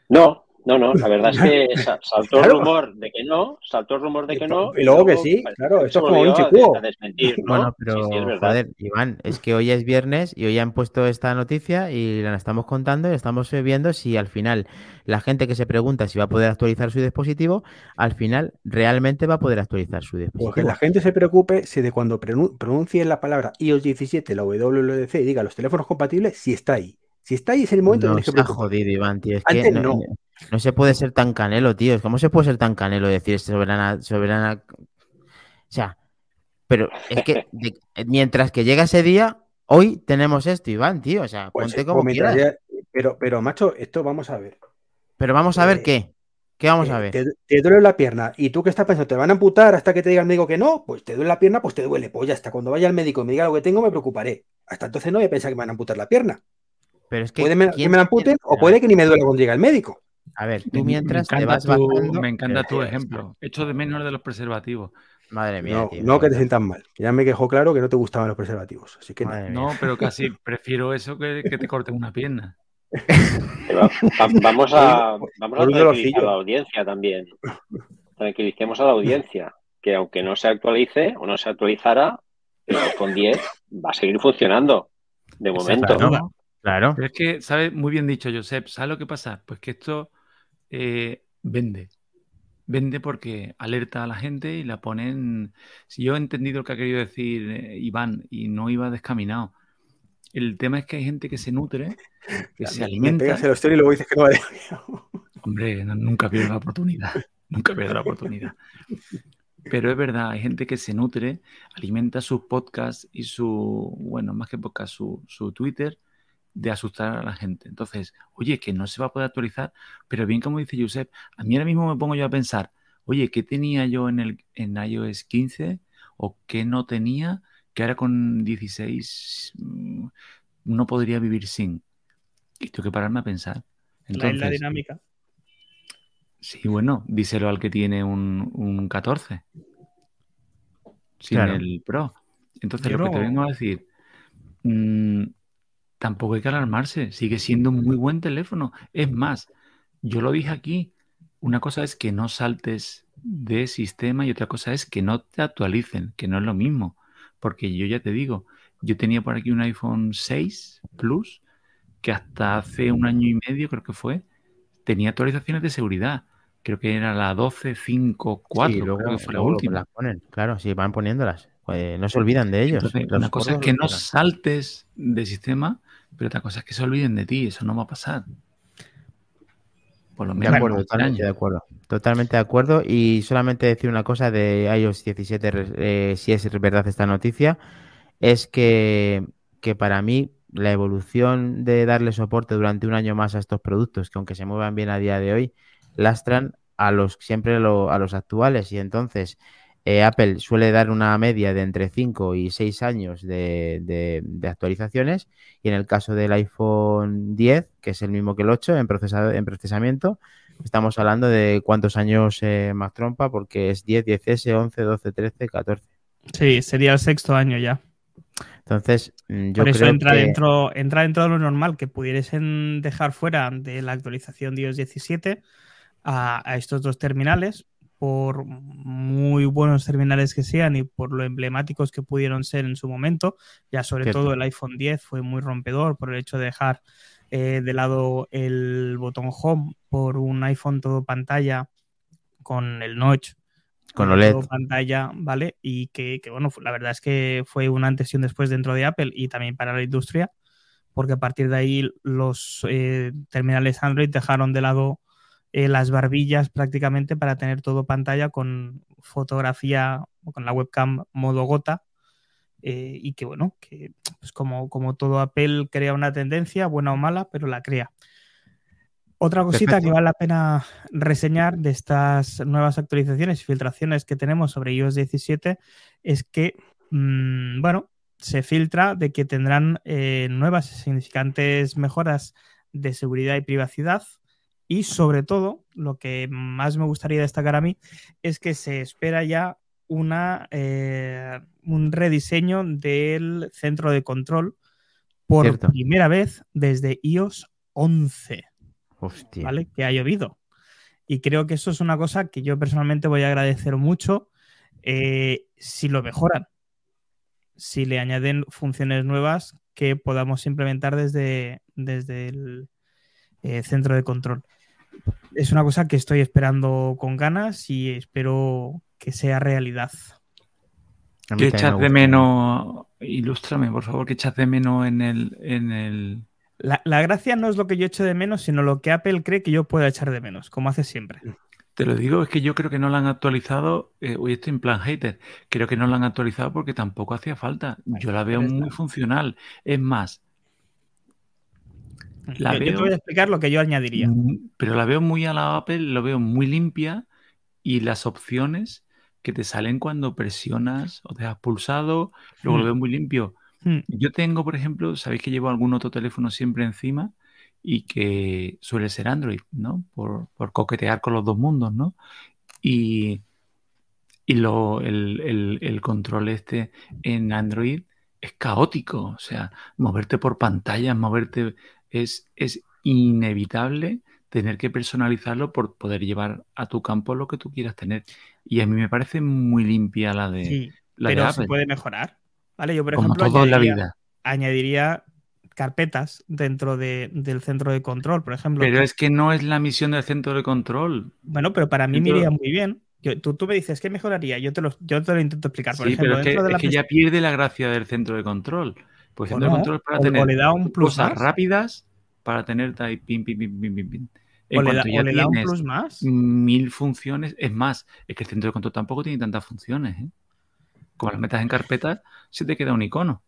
No, no, no, la verdad es que sa- saltó el Claro. rumor de que no, saltó el rumor de que no. Y luego que sí, claro, esto es como un desmentir, ¿no? Bueno, pero sí, es joder, Iván, es que hoy es viernes y hoy han puesto esta noticia y la estamos contando y estamos viendo si al final la gente que se pregunta si va a poder actualizar su dispositivo, al final realmente va a poder actualizar su Pues que dispositivo. la gente se preocupe si de cuando pronun- pronuncie la palabra iOS 17, la WWDC y diga los teléfonos compatibles, si está ahí. Si está ahí es el momento No que preocupar. jodido, Iván, tío. Es que no, no. no se puede ser tan canelo, tío. ¿Cómo se puede ser tan canelo decir soberana, soberana? O sea, pero es que de- mientras que llega ese día, hoy tenemos esto, Iván, tío. O sea, Pues, ponte eh, como mientras quieras. ya- pero, pero, macho, esto vamos a ver. Pero vamos a ver eh, qué. ¿Qué vamos a Eh, ver? Te, te duele la pierna y tú que estás pensando, ¿te van a amputar hasta que te diga el médico que no? Pues te duele la pierna, pues te duele. Pues ya hasta cuando vaya al médico y me diga lo que tengo, me preocuparé. Hasta entonces no voy a pensar que me van a amputar la pierna. Pero es que. Puede me- que ¿quién- me la amputen o puede que ni me duele cuando llegue el médico. A ver, tú mientras me te encanta vas tu, bajando. me encanta tu ejemplo. Echo de menos de los preservativos. Madre mía, No, tío. no que te sientas mal. Ya me quejó claro que no te gustaban los preservativos. Así que no. Pero casi prefiero eso que, que te corten una pierna. Pero va- vamos a, vamos a tranquilizar a la audiencia también. Tranquilicemos a la audiencia que aunque no se actualice o no se actualizara, el iPhone 10 va a seguir funcionando de momento. la duda. Claro. Pero es que, ¿sabes? Muy bien dicho, Josep. ¿Sabes lo que pasa? Pues que esto eh, vende. Vende porque alerta a la gente y la ponen. Si yo he entendido lo que ha querido decir eh, Iván y no iba descaminado. El tema es que hay gente que se nutre, que se Me alimenta. pegas el hostel y luego dices que no vale. Hombre, no- nunca pierdo la oportunidad. Nunca pierdo la oportunidad. Pero es verdad, hay gente que se nutre, alimenta sus podcasts y su, bueno, más que podcast, su, su Twitter de asustar a la gente. Entonces, oye, que no se va a poder actualizar, pero bien como dice Josep, a mí ahora mismo me pongo yo a pensar, oye, ¿qué tenía yo en el en iOS 15 o qué no tenía que ahora con 16 mm, no podría vivir sin? Y tengo que pararme a pensar. La Entonces, dinámica. Sí, bueno, díselo al que tiene un, un 14 sin Claro. el Pro. Entonces, Yo lo que te vengo a decir, mm, tampoco hay que alarmarse, sigue siendo un muy buen teléfono. Es más, yo lo dije aquí, una cosa es que no saltes de sistema y otra cosa es que no te actualicen, que no es lo mismo. Porque yo ya te digo, yo tenía por aquí un iPhone 6 Plus que hasta hace un año y medio, creo que fue, tenía actualizaciones de seguridad. Creo que era la 12.5.4, Sí, luego, creo que fue la última. las ponen, claro, sí, van poniéndolas. Pues no se olvidan de ellos. Entonces, una cosa es que no saltes de sistema, pero otra cosa es que se olviden de ti. Eso no va a pasar. Por lo De menos acuerdo, este totalmente de acuerdo. Totalmente de acuerdo. Y solamente decir una cosa de iOS 17, eh, si es verdad esta noticia, es que, que para mí la evolución de darle soporte durante un año más a estos productos, que aunque se muevan bien a día de hoy, lastran a los siempre lo- a los actuales. Y entonces eh, Apple suele dar una media de entre 5 y 6 años de, de- de actualizaciones. Y en el caso del iPhone 10, que es el mismo que el 8 en, procesado- en procesamiento, estamos hablando de cuántos años eh, más trompa, porque es 10, 10S, 11, 12, 13, 14. Sí, sería el sexto año ya. Entonces, mm, yo Por eso creo entra, que... dentro, entra dentro de lo normal que pudiesen dejar fuera de la actualización de iOS 17 a, a estos dos terminales, por muy buenos terminales que sean y por lo emblemáticos que pudieron ser en su momento. Ya sobre Cierto. todo el iPhone 10 fue muy rompedor por el hecho de dejar eh, de lado el botón home por un iPhone todo pantalla con el notch Con el OLED. pantalla, ¿vale? Y que, que, bueno, la verdad es que fue un antes y un después dentro de Apple y también para la industria, porque a partir de ahí los eh, terminales Android dejaron de lado eh, las barbillas prácticamente para tener todo pantalla con fotografía o con la webcam modo gota. eh, y que bueno, que pues como, como todo Apple crea una tendencia, buena o mala, pero la crea. Otra cosita Perfecto. que vale la pena reseñar de estas nuevas actualizaciones y filtraciones que tenemos sobre iOS 17 es que, mm, bueno, se filtra de que tendrán eh, nuevas y significantes mejoras de seguridad y privacidad. Y sobre todo, lo que más me gustaría destacar a mí es que se espera ya una, eh, un rediseño del centro de control por Cierto. primera vez desde iOS 11. Hostia. ¿vale? Que ha llovido. Y creo que eso es una cosa que yo personalmente voy a agradecer mucho eh, si lo mejoran, si le añaden funciones nuevas que podamos implementar desde, desde el eh, centro de control. Es una cosa que estoy esperando con ganas y espero que sea realidad. ¿Qué me echas de menos? Ilústrame, por favor, ¿qué echas de menos en el, en el... La, la gracia no es lo que yo echo de menos, sino lo que Apple cree que yo pueda echar de menos, como hace siempre. Te lo digo, es que yo creo que no lo han actualizado. eh, hoy estoy en plan hater. Creo que no lo han actualizado porque tampoco hacía falta. Yo la veo muy funcional. Es más, La yo, yo te veo- voy a explicar lo que yo añadiría. mm, pero la veo muy a la Apple, lo veo muy limpia y las opciones que te salen cuando presionas o te has pulsado, luego lo Hmm. veo muy limpio. Hmm. Yo tengo, por ejemplo, sabéis que llevo algún otro teléfono siempre encima y que suele ser Android, ¿no? Por, por coquetear con los dos mundos, ¿no? Y, y lo, el, el- el control este en Android es caótico, o sea, moverte por pantallas, moverte, es, es inevitable tener que personalizarlo por poder llevar a tu campo lo que tú quieras tener. Y a mí me parece muy limpia la de, Sí, la de pero Apple, se puede mejorar. ¿Vale? Yo, por como ejemplo, todo en la añadiría, vida. añadiría carpetas dentro de- del centro de control, por ejemplo. Pero que- es que no es la misión del centro de control. Bueno, pero para mí me iría muy bien. Yo- tú, tú me dices, ¿qué mejoraría? Yo te lo, yo te lo intento explicar. Por Sí, ejemplo, pero es que, dentro de la es que ya pierde la gracia del centro de control. Pues centro no, de control para o- o tener le da un plus cosas más. rápidas para tener ahí pim, pim, pim, pim, pim, pim. O le, da, ya o le da un plus más. mil funciones, es más, es que el centro de control tampoco tiene tantas funciones. ¿eh? Como las metas en carpetas, se te queda un icono.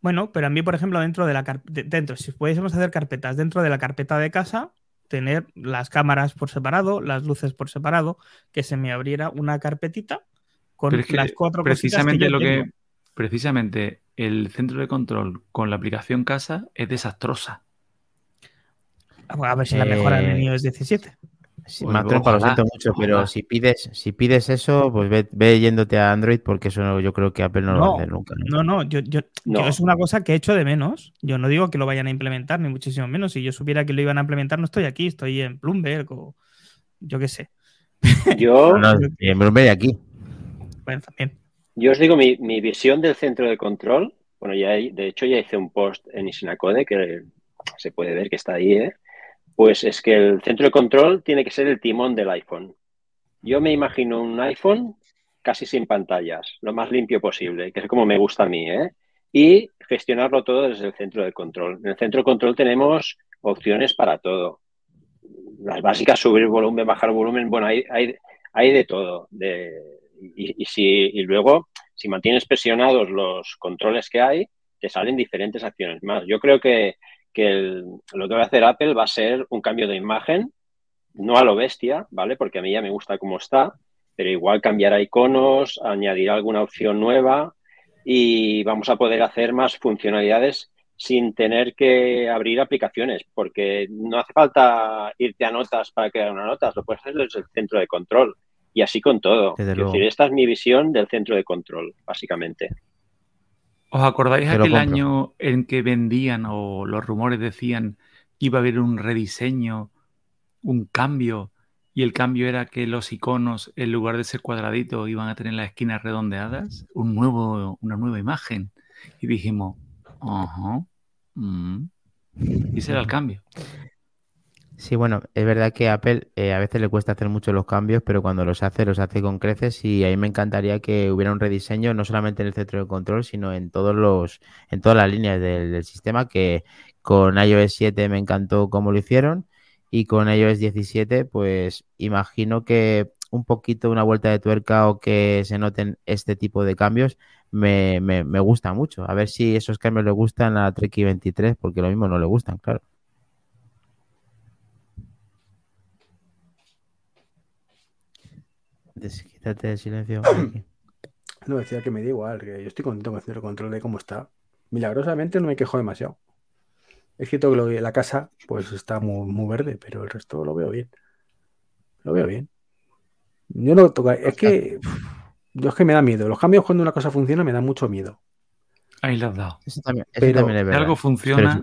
Bueno, pero a mí, por ejemplo, dentro de la car- de- dentro, si pudiésemos hacer carpetas dentro de la carpeta de casa, tener las cámaras por separado, las luces por separado, que se me abriera una carpetita con Pero es que las cuatro que precisamente yo lo tengo. que precisamente el centro de control con la aplicación casa es desastrosa. A ver si la mejoran en Eh, iOS 17. Sí, Bueno, más trompa, lo ojalá, siento mucho, pero ojalá. si pides, si pides eso, pues ve, ve yéndote a Android porque eso no- yo creo que Apple no, lo va a hacer nunca. ¿no? No, no, yo, yo, No. yo es una cosa que he hecho de menos. Yo no digo que lo vayan a implementar, ni muchísimo menos. Si yo supiera que lo iban a implementar, no estoy aquí, estoy en Bloomberg o yo qué sé. Yo, No, no, y en Bloomberg aquí. Bueno, también. Yo os digo mi, mi visión del centro de control. Bueno, ya de hecho ya hice un post en Isinacode que se puede ver que está ahí, ¿eh? Pues es que el centro de control tiene que ser el timón del iPhone. Yo me imagino un iPhone casi sin pantallas, lo más limpio posible, que es como me gusta a mí, ¿eh? Y gestionarlo todo desde el centro de control. En el centro de control tenemos opciones para todo. Las básicas, subir volumen, bajar volumen, bueno, hay, hay, hay de todo. De, y, y si, y luego, si mantienes presionados los controles que hay, te salen diferentes acciones más. Yo creo que, que lo que va a hacer Apple va a ser un cambio de imagen, no a lo bestia, ¿vale? Porque a mí ya me gusta cómo está, pero igual cambiará iconos, añadirá alguna opción nueva y vamos a poder hacer más funcionalidades sin tener que abrir aplicaciones, porque no hace falta irte a notas para crear una nota, lo puedes hacer desde el centro de control y así con todo. Desde Quiero luego. decir, esta es mi visión del centro de control, básicamente. ¿Os acordáis aquel compro. año en que vendían o los rumores decían que iba a haber un rediseño, un cambio, y el cambio era que los iconos, en lugar de ser cuadraditos, iban a tener las esquinas redondeadas? Un nuevo, una nueva imagen. Y dijimos, ajá, mm". y ese era el cambio. Sí, bueno, es verdad que Apple eh, a veces le cuesta hacer mucho los cambios, pero cuando los hace, los hace con creces y a me encantaría que hubiera un rediseño no solamente en el centro de control, sino en todos los, en todas las líneas del, del sistema, que con iOS 7 me encantó cómo lo hicieron y con iOS 17, pues imagino que un poquito una vuelta de tuerca o que se noten este tipo de cambios me, me, me gusta mucho. A ver si esos cambios le gustan a Treki 23, porque lo mismo no le gustan, claro. Quítate el silencio. No, decía que me da igual, que yo estoy contento con el control de cómo está. Milagrosamente no me quejo demasiado. Es cierto que lo la casa, pues está muy, muy verde, pero el resto lo veo bien. Lo veo bien. Yo no toca, es que yo es que me da miedo. Los cambios cuando una cosa funciona me da mucho miedo. Ahí le has dado. Eso también, eso Pero- también es Si verdad. algo funciona,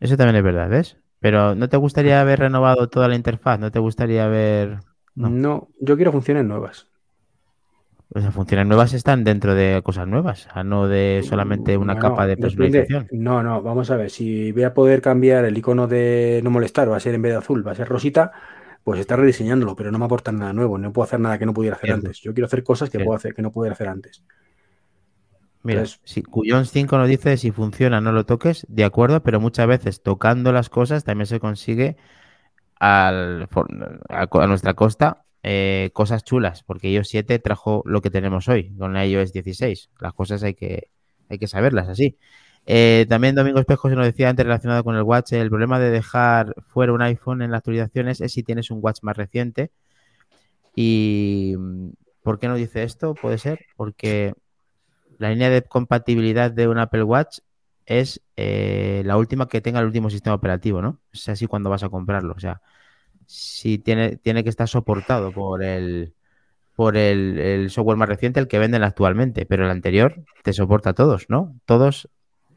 Eso también es verdad, ¿ves? Pero ¿no te gustaría haber renovado toda la interfaz? ¿No te gustaría haber... No. No, yo quiero funciones nuevas. O sea, funciones nuevas están dentro de cosas nuevas, a no de solamente una Bueno, capa de depende. personalización. No, no, vamos a ver. Si voy a poder cambiar el icono de no molestar, va a ser en vez de azul, va a ser rosita, pues está rediseñándolo, pero no me aportan nada nuevo. No puedo hacer nada que no pudiera hacer Cierto. antes. Yo quiero hacer cosas que Cierto. puedo hacer que no pudiera hacer antes. Mira, Entonces- si Cuyons 5 nos dice si funciona no lo toques, de acuerdo, pero muchas veces tocando las cosas también se consigue a, nuestra costa eh, cosas chulas, porque iOS 7 trajo lo que tenemos hoy con la iOS 16. Las cosas hay que, hay que saberlas así. Eh, también Domingo Espejo se nos decía antes relacionado con el Watch, el problema de dejar fuera un iPhone en las actualizaciones es si tienes un Watch más reciente. ¿Y por qué no dice esto? Puede ser porque la línea de compatibilidad de un Apple Watch es eh, la última que tenga el último sistema operativo, ¿no? Es así cuando vas a comprarlo. O sea, si tiene, tiene que estar soportado por el por el, software más reciente, el que venden actualmente, pero el anterior te soporta a todos, ¿no? Todos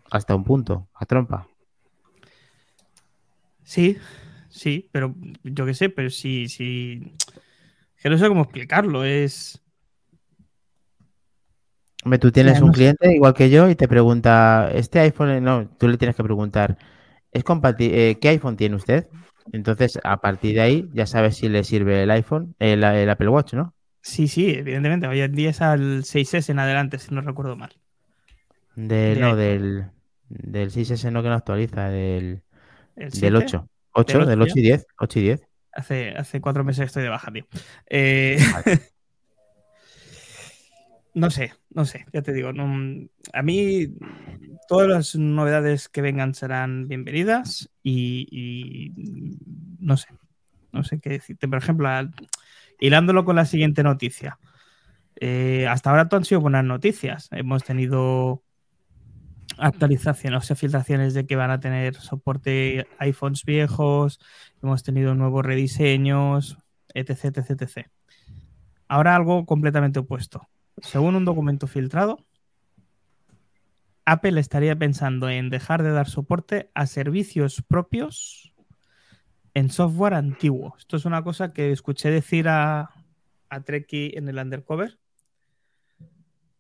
hasta un punto, a trompa. Sí, sí, pero yo qué sé, pero sí, sí. Que no sé cómo explicarlo. Es. Hombre, tú tienes un cliente igual que yo y te pregunta, ¿este iPhone? No, tú le tienes que preguntar, ¿es compati- eh, ¿qué iPhone tiene usted? Entonces, a partir de ahí, ya sabes si le sirve el iPhone, el, el Apple Watch, ¿no? Sí, sí, evidentemente. Hoy en día es al 6S en adelante, si no recuerdo mal. De, De no, iPhone. del, del 6S no que no actualiza, del, El del 7, 8. 8, del 8 y 10. 8 y 10. Hace, hace cuatro meses estoy de baja, tío. Eh, no sé, no sé, ya te digo. no- a mí todas las novedades que vengan serán bienvenidas y, no sé, no sé qué decirte. Por ejemplo, hilándolo con la siguiente noticia. Eh, hasta ahora todo han sido buenas noticias. Hemos tenido actualizaciones, o sea, filtraciones de que van a tener soporte iPhones viejos, hemos tenido nuevos rediseños, etc, etc, etc. Ahora algo completamente opuesto. Según un documento filtrado, Apple estaría pensando en dejar de dar soporte a servicios propios en software antiguo. Esto es una cosa que escuché decir a, a Treki en el Undercover.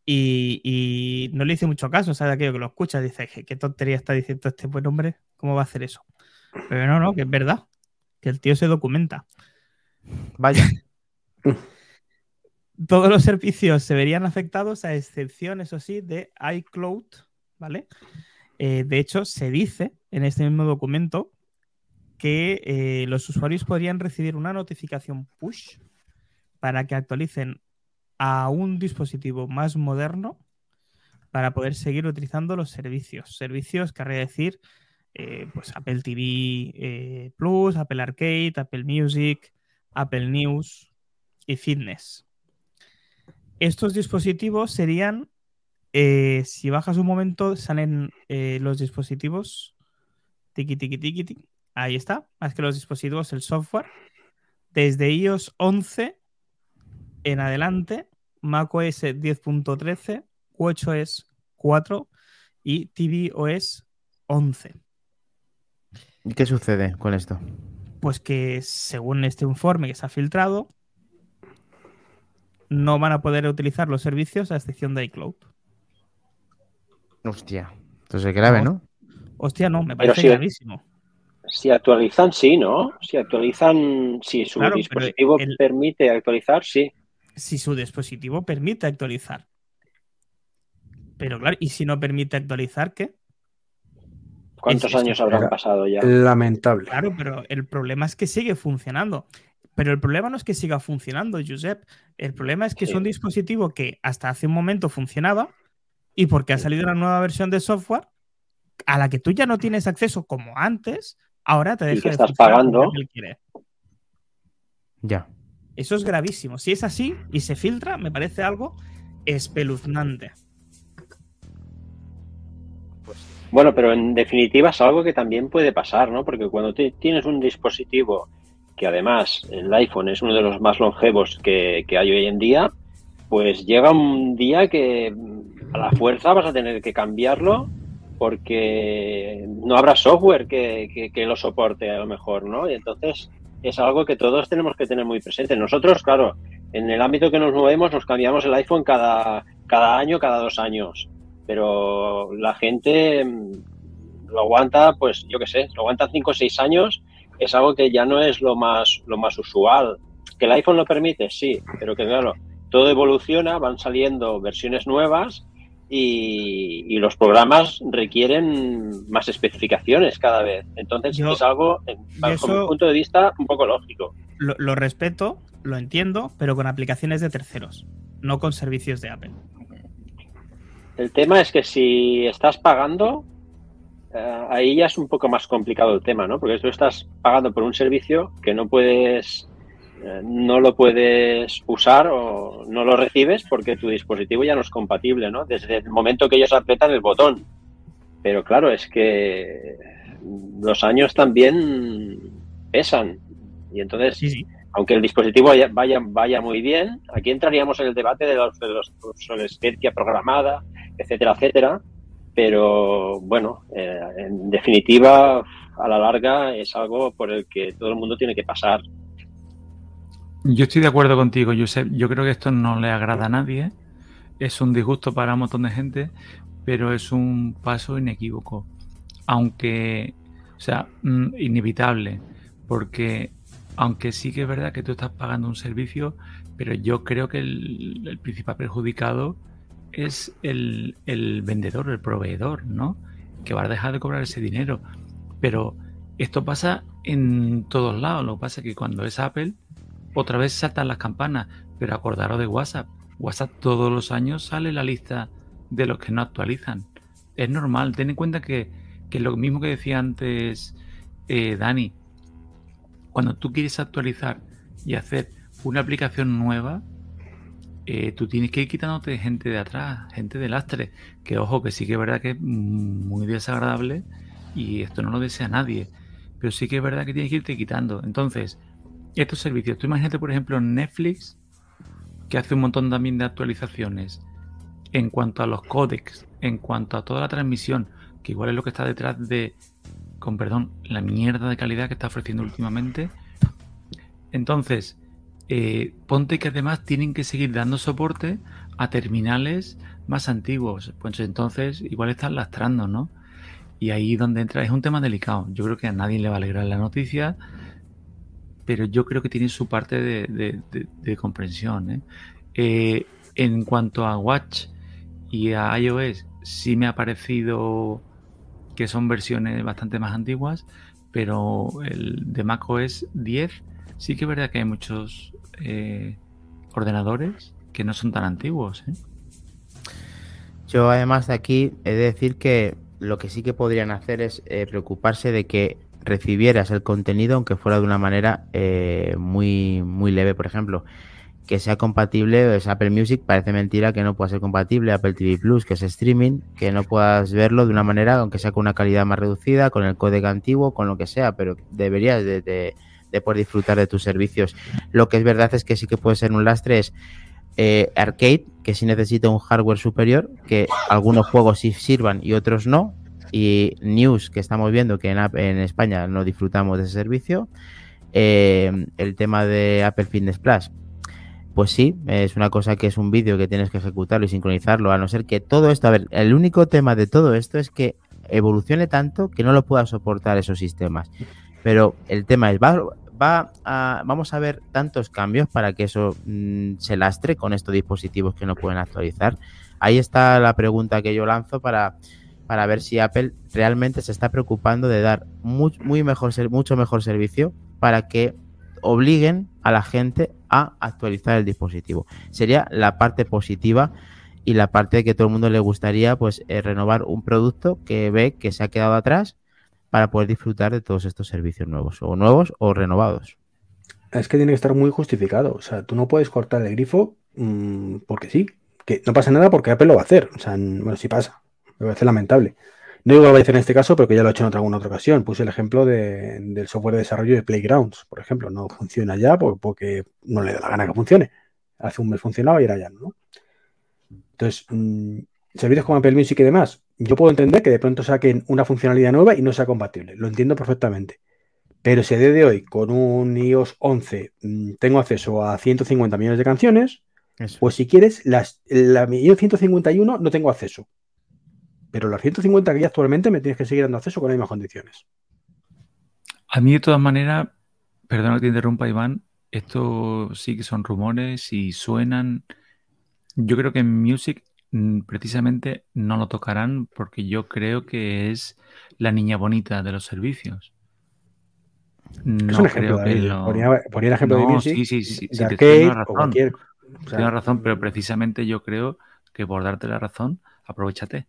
Y, y no le hice mucho caso, ¿sabes? Aquello que lo escucha, dice, "Je, qué tontería está diciendo este buen hombre, ¿cómo va a hacer eso? Pero no, no, que es verdad, que el tío se documenta. Vaya. Todos los servicios se verían afectados, a excepción, eso sí, de iCloud, ¿vale? Eh, de hecho, se dice en este mismo documento que eh, los usuarios podrían recibir una notificación push para que actualicen a un dispositivo más moderno para poder seguir utilizando los servicios. Servicios, querría decir, eh, pues Apple TV Plus, Apple Arcade, Apple Music, Apple News y Fitness. Estos dispositivos serían, eh, si bajas un momento, salen eh, los dispositivos. Tiki, tiki, tiki, tiki. Ahí está. Más que los dispositivos, el software. Desde iOS 11 en adelante, macOS 10.13, WatchOS 4 y tvOS 11. ¿Y qué sucede con esto? Pues que según este informe que se ha filtrado, no van a poder utilizar los servicios a excepción de iCloud. Hostia. Entonces es grave, ¿no? Hostia, no, me parece sí. gravísimo. Si actualizan, sí, ¿no? Si actualizan, si su Claro, dispositivo el- permite actualizar, sí. Si su dispositivo permite actualizar. Pero claro, ¿y si no permite actualizar qué? ¿Cuántos Es- años habrán pasado ya? Lamentable. Claro, pero el problema es que sigue funcionando. Pero el problema no es que siga funcionando, Josep. El problema es que es un dispositivo que hasta hace un momento funcionaba y porque ha salido una nueva versión de software a la que tú ya no tienes acceso como antes, ahora te Y deja que de estás pagando. Ya. Eso es gravísimo. Si es así y se filtra, me parece algo espeluznante. Bueno, pero en definitiva es algo que también puede pasar, ¿no? Porque cuando tienes un dispositivo que además el iPhone es uno de los más longevos que, que hay hoy en día, pues llega un día que a la fuerza vas a tener que cambiarlo porque no habrá software que, que- lo soporte a lo mejor, ¿no? Y entonces es algo que todos tenemos que tener muy presente. Nosotros, claro, en el ámbito que nos movemos nos cambiamos el iPhone cada, cada año, cada dos años pero la gente lo aguanta, pues yo qué sé, lo aguanta 5 o 6 años, es algo que ya no es lo más, lo más usual. ¿Que el iPhone lo permite? Sí, pero que claro, todo evoluciona, van saliendo versiones nuevas y, y los programas requieren más especificaciones cada vez. Entonces Yo- es algo, bajo mi punto de vista, un poco lógico. Lo, lo respeto, lo entiendo, pero con aplicaciones de terceros, no con servicios de Apple. El tema es que si estás pagando, eh, ahí ya es un poco más complicado el tema, ¿no? Porque tú estás pagando por un servicio que no puedes, eh, no lo puedes usar o no lo recibes porque tu dispositivo ya no es compatible, ¿no? Desde el momento que ellos apretan el botón. Pero claro, es que los años también pesan. Y entonces, Sí, sí. aunque el dispositivo vaya, vaya, vaya muy bien, aquí entraríamos en el debate de la de los- obsolescencia programada, etcétera, etcétera. Pero bueno, eh, en definitiva, a la larga es algo por el que todo el mundo tiene que pasar. Yo estoy de acuerdo contigo, Josep. Yo creo que esto no le agrada a nadie. Es un disgusto para un montón de gente, pero es un paso inequívoco. Aunque, o sea, mm, inevitable. Porque, aunque sí que es verdad que tú estás pagando un servicio, pero yo creo que el, el principal perjudicado es el, el vendedor, el proveedor, ¿no? Que va a dejar de cobrar ese dinero. Pero Esto pasa en todos lados. Lo que pasa es que cuando es Apple, otra vez saltan las campanas. Pero acordaros de WhatsApp. WhatsApp todos los años sale la lista de los que no actualizan. Es normal. Ten en cuenta que, que lo mismo que decía antes eh, Dani. Cuando tú quieres actualizar y hacer una aplicación nueva, eh, tú tienes que ir quitándote gente de atrás, gente de lastre. Que ojo, que sí que es verdad que es muy desagradable y esto no lo desea nadie. Pero sí que es verdad que tienes que irte quitando. Entonces, estos servicios, tú imagínate, por ejemplo, Netflix, que hace un montón también de actualizaciones en cuanto a los códecs, en cuanto a toda la transmisión, que igual es lo que está detrás de, con perdón, la mierda de calidad que está ofreciendo últimamente. Entonces, eh, ponte que además tienen que seguir dando soporte a terminales más antiguos. Pues entonces igual están lastrando, ¿no? Y ahí donde entra es un tema delicado. Yo creo que a nadie le va a alegrar la noticia, pero yo creo que tiene su parte de, comprensión. ¿eh? Eh, en cuanto a Watch y a iOS, sí me ha parecido que son versiones bastante más antiguas, pero el de macOS 10 sí que es verdad que hay muchos eh, ordenadores que no son tan antiguos. ¿eh? Yo además de aquí he de decir que lo que sí que podrían hacer es eh, preocuparse de que recibieras el contenido aunque fuera de una manera muy, muy leve, por ejemplo. Que sea compatible, es Apple Music, parece mentira que no pueda ser compatible, Apple TV Plus, que es streaming, que no puedas verlo de una manera, aunque sea con una calidad más reducida, con el código antiguo, con lo que sea, pero deberías de de poder disfrutar de tus servicios. Lo que es verdad es que sí que puede ser un lastre es eh, arcade, que sí necesita un hardware superior, que algunos juegos sí sirvan y otros no. Y News, que estamos viendo que en, España no disfrutamos de ese servicio. Eh, el tema de Apple Fitness Plus, pues sí, es una cosa que es un vídeo que tienes que ejecutarlo y sincronizarlo, a no ser que todo esto, a ver, el único tema de todo esto es que evolucione tanto que no lo pueda soportar esos sistemas. Pero el tema es, ¿va, va a, vamos a ver tantos cambios para que eso mm, se lastre con estos dispositivos que no pueden actualizar? Ahí está la pregunta que yo lanzo para, para ver si Apple realmente se está preocupando de dar muy, muy mejor, mucho mejor servicio para que obliguen a la gente a actualizar el dispositivo. Sería la parte positiva y la parte que todo el mundo le gustaría pues eh, renovar un producto que ve que se ha quedado atrás para poder disfrutar de todos estos servicios nuevos, o nuevos o renovados. Es que tiene que estar muy justificado. O sea, tú no puedes cortar el grifo mm, porque sí. Que no pasa nada porque Apple lo va a hacer. O sea, bueno, sí pasa. Me parece lamentable. No digo que lo va a hacer en este caso, porque ya lo he hecho en otra, alguna otra ocasión. Puse el ejemplo del software de desarrollo de Playgrounds, por ejemplo. No funciona ya porque, no le da la gana que funcione. Hace un mes funcionaba y era ya no. Entonces, mm, servicios como Apple Music y demás, yo puedo entender que de pronto saquen una funcionalidad nueva y no sea compatible. Lo entiendo perfectamente. Pero si a día de hoy, con un iOS 11, mm, tengo acceso a 150 millones de canciones, pues si quieres, las, la iOS 151 no tengo acceso. Pero las 150 que hay actualmente me tienes que seguir dando acceso con las mismas condiciones. A mí, de todas maneras, perdona que te interrumpa, Iván, esto sí que son rumores y suenan. Yo creo que en Music precisamente no lo tocarán porque yo creo que es la niña bonita de los servicios. No creo que lo... ponía, el ejemplo de Music, sí, sí, sí, sí te razón. Tienes razón, pero precisamente yo creo que por darte la razón, aprovechate.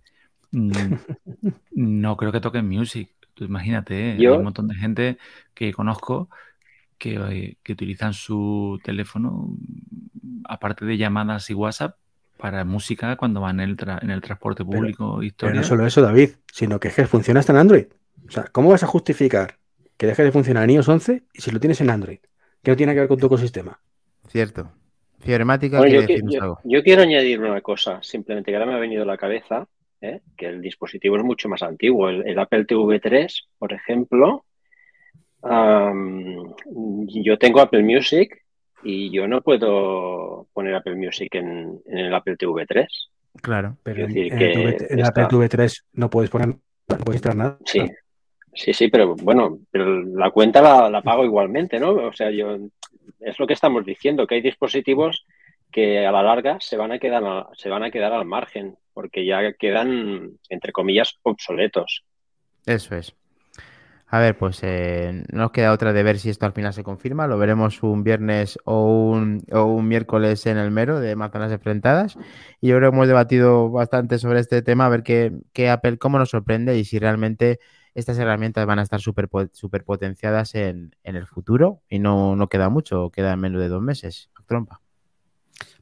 Mm, no creo que toquen Music. Tú imagínate, ¿eh? hay un montón de gente que conozco que, eh, que utilizan su teléfono, aparte de llamadas y WhatsApp, para música cuando van en el, en el transporte público. Pero, no solo eso, David, sino que es que funciona hasta en Android. O sea, ¿cómo vas a justificar que deje de funcionar en iOS 11 y si lo tienes en Android? Que no tiene que ver con tu ecosistema. Cierto. Fibremática, yo, quiero añadir una cosa, simplemente que ahora me ha venido a la cabeza, ¿eh? que el dispositivo es mucho más antiguo. El, Apple TV 3, por ejemplo, yo tengo Apple Music y yo no puedo poner Apple Music en, el Apple TV 3. Claro, pero en, el, Apple TV 3 no puedes poner, no puedes nada. Sí, sí, sí, pero bueno, pero la cuenta la, pago igualmente, ¿no? O sea, yo es lo que estamos diciendo, que hay dispositivos que a la larga se van a quedar se van a quedar al margen porque ya quedan entre comillas obsoletos. Eso es. A ver, pues eh, no nos queda otra de ver si esto al final se confirma. Lo veremos un viernes o un, o un miércoles en el mero de manzanas enfrentadas. Y yo creo que hemos debatido bastante sobre este tema, a ver qué, qué Apple, cómo nos sorprende y si realmente estas herramientas van a estar súper super potenciadas en, en, el futuro. Y no, no queda mucho, queda menos de dos meses. Trompa.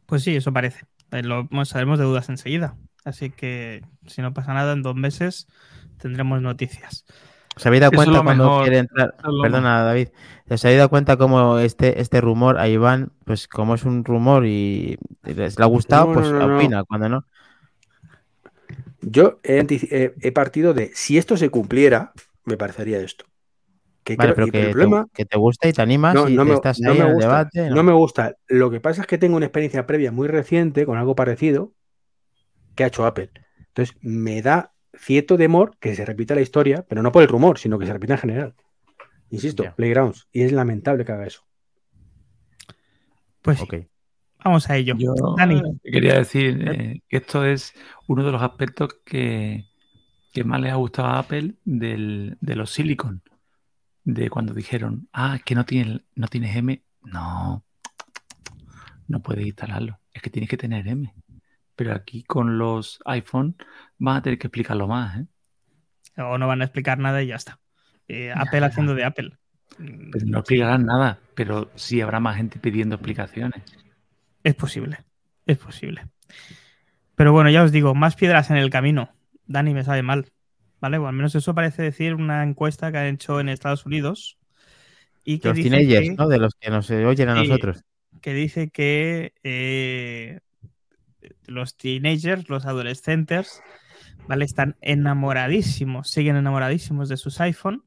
Pues sí, eso parece. Eh, lo sabemos de dudas enseguida. Así que si no pasa nada, en dos meses tendremos noticias. ¿Os habéis dado cuenta cuando quiere entrar? Perdona, David. ¿Os habéis dado cuenta cómo este, este rumor a Iván, pues como es un rumor y les le ha gustado, pues opina, cuando no. Yo he, partido de si esto se cumpliera, me parecería esto. Que vale, pero que, el problema, que te gusta y te animas y no estás ahí en el debate. No. me gusta. Lo que pasa es que tengo una experiencia previa muy reciente con algo parecido que ha hecho Apple. Entonces, me da cierto temor que se repita la historia, pero no por el rumor, sino que se repita en general. Insisto, Playgrounds. Y es lamentable que haga eso. Pues vamos a ello. Yo quería decir eh, que esto es uno de los aspectos que, más le ha gustado a Apple de los silicon. De cuando dijeron, ah, es que no tienes, no tienes M. No, no puedes instalarlo. Es que tienes que tener M. Pero aquí con los iPhone van a tener que explicarlo más. ¿eh? O no van a explicar nada y ya está. Eh, Apple haciendo de Apple. Pues no explicarán nada, pero sí habrá más gente pidiendo explicaciones. Es posible, es posible. Pero bueno, ya os digo, más piedras en el camino. Dani me sabe mal. ¿Vale? O al menos eso parece decir una encuesta que han hecho en Estados Unidos. Y que los teenagers, ¿no? De los que nos oyen a nosotros. Que dice que eh, los teenagers, los adolescentes, ¿vale? Están enamoradísimos, siguen enamoradísimos de sus iPhone,